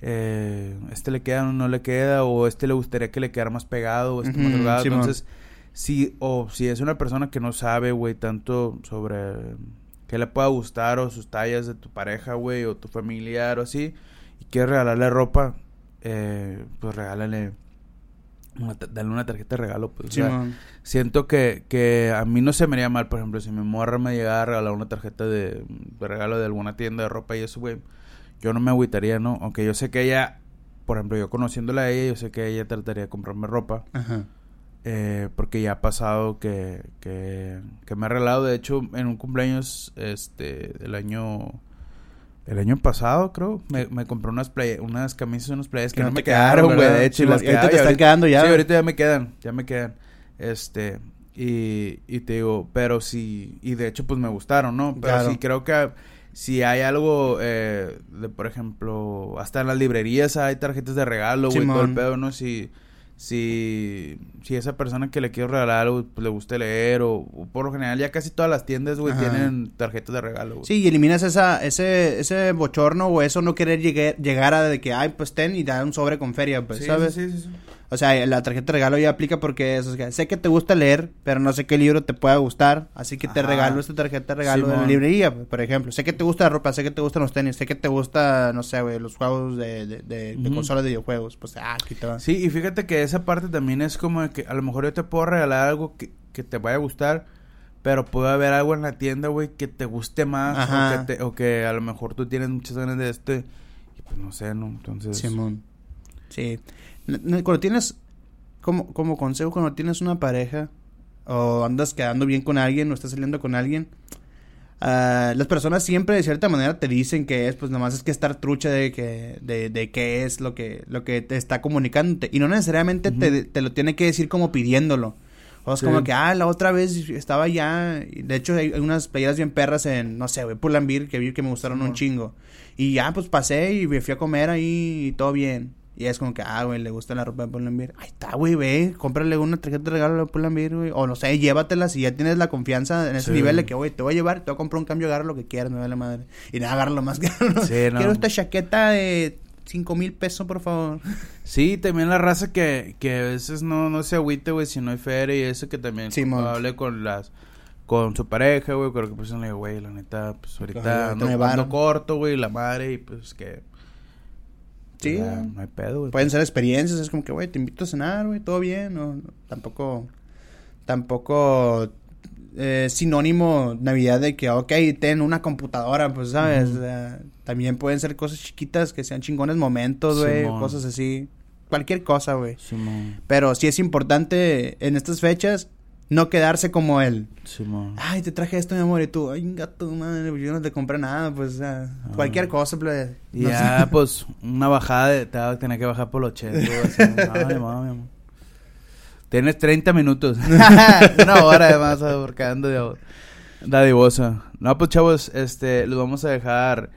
Eh, este le queda o no le queda, o este le gustaría que le quedara más pegado, o este más delgado. Simón. Entonces, si, o si es una persona que no sabe, güey, tanto sobre qué le pueda gustar, o sus tallas de tu pareja, güey, o tu familiar, o así, y quieres regalarle ropa, eh, pues regálale, una, dale una tarjeta de regalo, pues. o sea, Simón. Siento que, que a mí no se me haría mal, por ejemplo, si mi morra me llegara a regalar una tarjeta de, de regalo de alguna tienda de ropa y eso, güey, yo no me agüitaría, ¿no? Aunque yo sé que ella, por ejemplo, yo conociéndola a ella, yo sé que ella trataría de comprarme ropa, Ajá. Eh, porque ya ha pasado que, que, que me ha regalado, de hecho, en un cumpleaños, este, del año... El año pasado, creo, me, me compré unas play, unas camisas, unas playas que, no, me quedaron, güey. De hecho, Sí, las ahorita te están ahorita- quedando ya. Sí, ahorita ya me quedan, ya me quedan. Este, y, y te digo, pero sí, y de hecho, pues me gustaron, ¿no? Pero Claro. sí creo que si hay algo, eh, de por ejemplo, hasta en las librerías hay tarjetas de regalo, güey, todo el pedo, ¿no? Si, si, si esa persona que le quiero regalar algo, pues, le gusta leer, o, o por lo general ya casi todas las tiendas, güey, tienen tarjetas de regalo. Sí, y eliminas esa, ese, ese bochorno o eso no querer llegar, llegar a de que, ay, pues ten y dar un sobre con feria, pues, Sí, ¿sabes? sí, sí, sí. O sea, la tarjeta de regalo ya aplica porque es, o sea, sé que te gusta leer, pero no sé qué libro te pueda gustar, así que te Ajá. regalo esta tarjeta de regalo de la librería, por ejemplo. Sé que te gusta la ropa, sé que te gustan los tenis, sé que te gusta, no sé, güey, los juegos de, de, de, de consolas de videojuegos, pues, ah, aquí te va. Sí, y fíjate que esa parte también es como de que a lo mejor yo te puedo regalar algo que, que te vaya a gustar, pero puede haber algo en la tienda, güey, que te guste más, Ajá. o que, te- o que a lo mejor tú tienes muchas ganas de este, y pues no sé, ¿no? Entonces... Simón. Sí. Cuando tienes, como, como consejo, cuando tienes una pareja o andas quedando bien con alguien o estás saliendo con alguien, ah, las personas siempre de cierta manera te dicen que es, pues nomás es que estar trucha de que, de, de qué es lo que, lo que te está comunicándote. Y no necesariamente te, Ujú. te lo tiene que decir como pidiéndolo. O es Sí. como que, ah, la otra vez estaba allá. De hecho, hay unas playeras bien perras en, no sé, güey, Pull&Bear que vi que me gustaron un chingo. Y ya, pues pasé y me fui a comer ahí y todo bien. Y es como que, ah, güey, le gusta la ropa de Pull&Bear. Ahí está, güey, ve, cómprale una tarjeta de regalo de Pull&Bear, güey. O no sé, llévatelas y ya tienes la confianza en ese Sí. nivel de que, güey, te voy a llevar, te voy a comprar un cambio, agarra lo que quieras, me vale madre. Y nada, agarra lo más caro. Sí, no. Quiero esta chaqueta de cinco mil pesos, por favor. Sí, también la raza que, que a veces no, no se agüite, güey, si no hay feria y eso que también Simón. hable con las con su pareja, güey, pero que pues le digo, güey, la neta, pues ahorita varo. corto, güey, la madre, y pues que... Sí. no hay pedo, güey. Pueden ser experiencias, es como que, güey, te invito a cenar, güey, todo bien. No, no, tampoco, tampoco eh, sinónimo Navidad de que, ok, ten una computadora, pues, ¿sabes? También pueden ser cosas chiquitas que sean chingones momentos, güey, cosas así. Cualquier cosa, güey. Pero sí es importante en estas fechas no quedarse como Simón. ay, te traje esto, mi amor, y tú, ay, gato, madre, pues yo no te compré nada, pues, o sea, Ah. cualquier cosa. Y No ya, sé. pues, una bajada de... Te a tener que bajar por los 80. güey, así, Ay, mami, amor. Tienes 30 minutos. una hora además ahorcando de dadivosa. No, pues, chavos, este... Los vamos a dejar...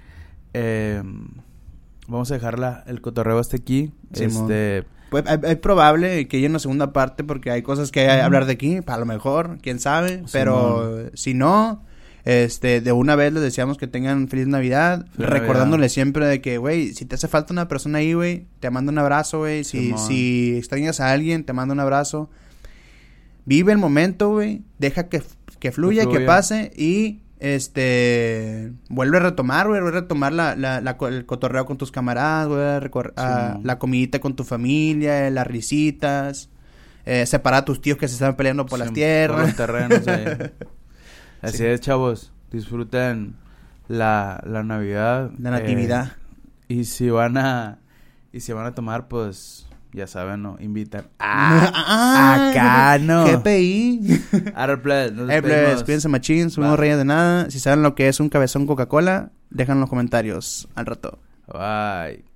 eh, vamos a dejar la, el cotorreo hasta aquí. Simón. este... Pues, es, probable que haya una segunda parte porque hay cosas que hay que hablar de aquí, a lo mejor, quién sabe, pero si no, este, de una vez les deseamos que tengan feliz Navidad, Feliz recordándoles siempre de que, güey, si te hace falta una persona ahí, güey, te mando un abrazo, güey, si, si extrañas a alguien, te mando un abrazo. Vive el momento, güey, deja que, que fluya, que fluya. pase y... Este, vuelve a retomar, güey, vuelve a retomar la, la, el cotorreo con tus camaradas, güey, a a- la comidita con tu familia, eh, las risitas, eh, separar a tus tíos que se están peleando por las tierras. Por los terrenos. Así Sí. es, chavos. Disfruten la, la Navidad. La natividad. eh, y si van a... Y si van a tomar, pues... Ya saben, ¿no? Invitan. Ah, acá, ¿no? GPI. Nos cuídense machín, somos reyes de nada. Si saben lo que es un cabezón Coca-Cola, dejan en los comentarios al rato. Bye.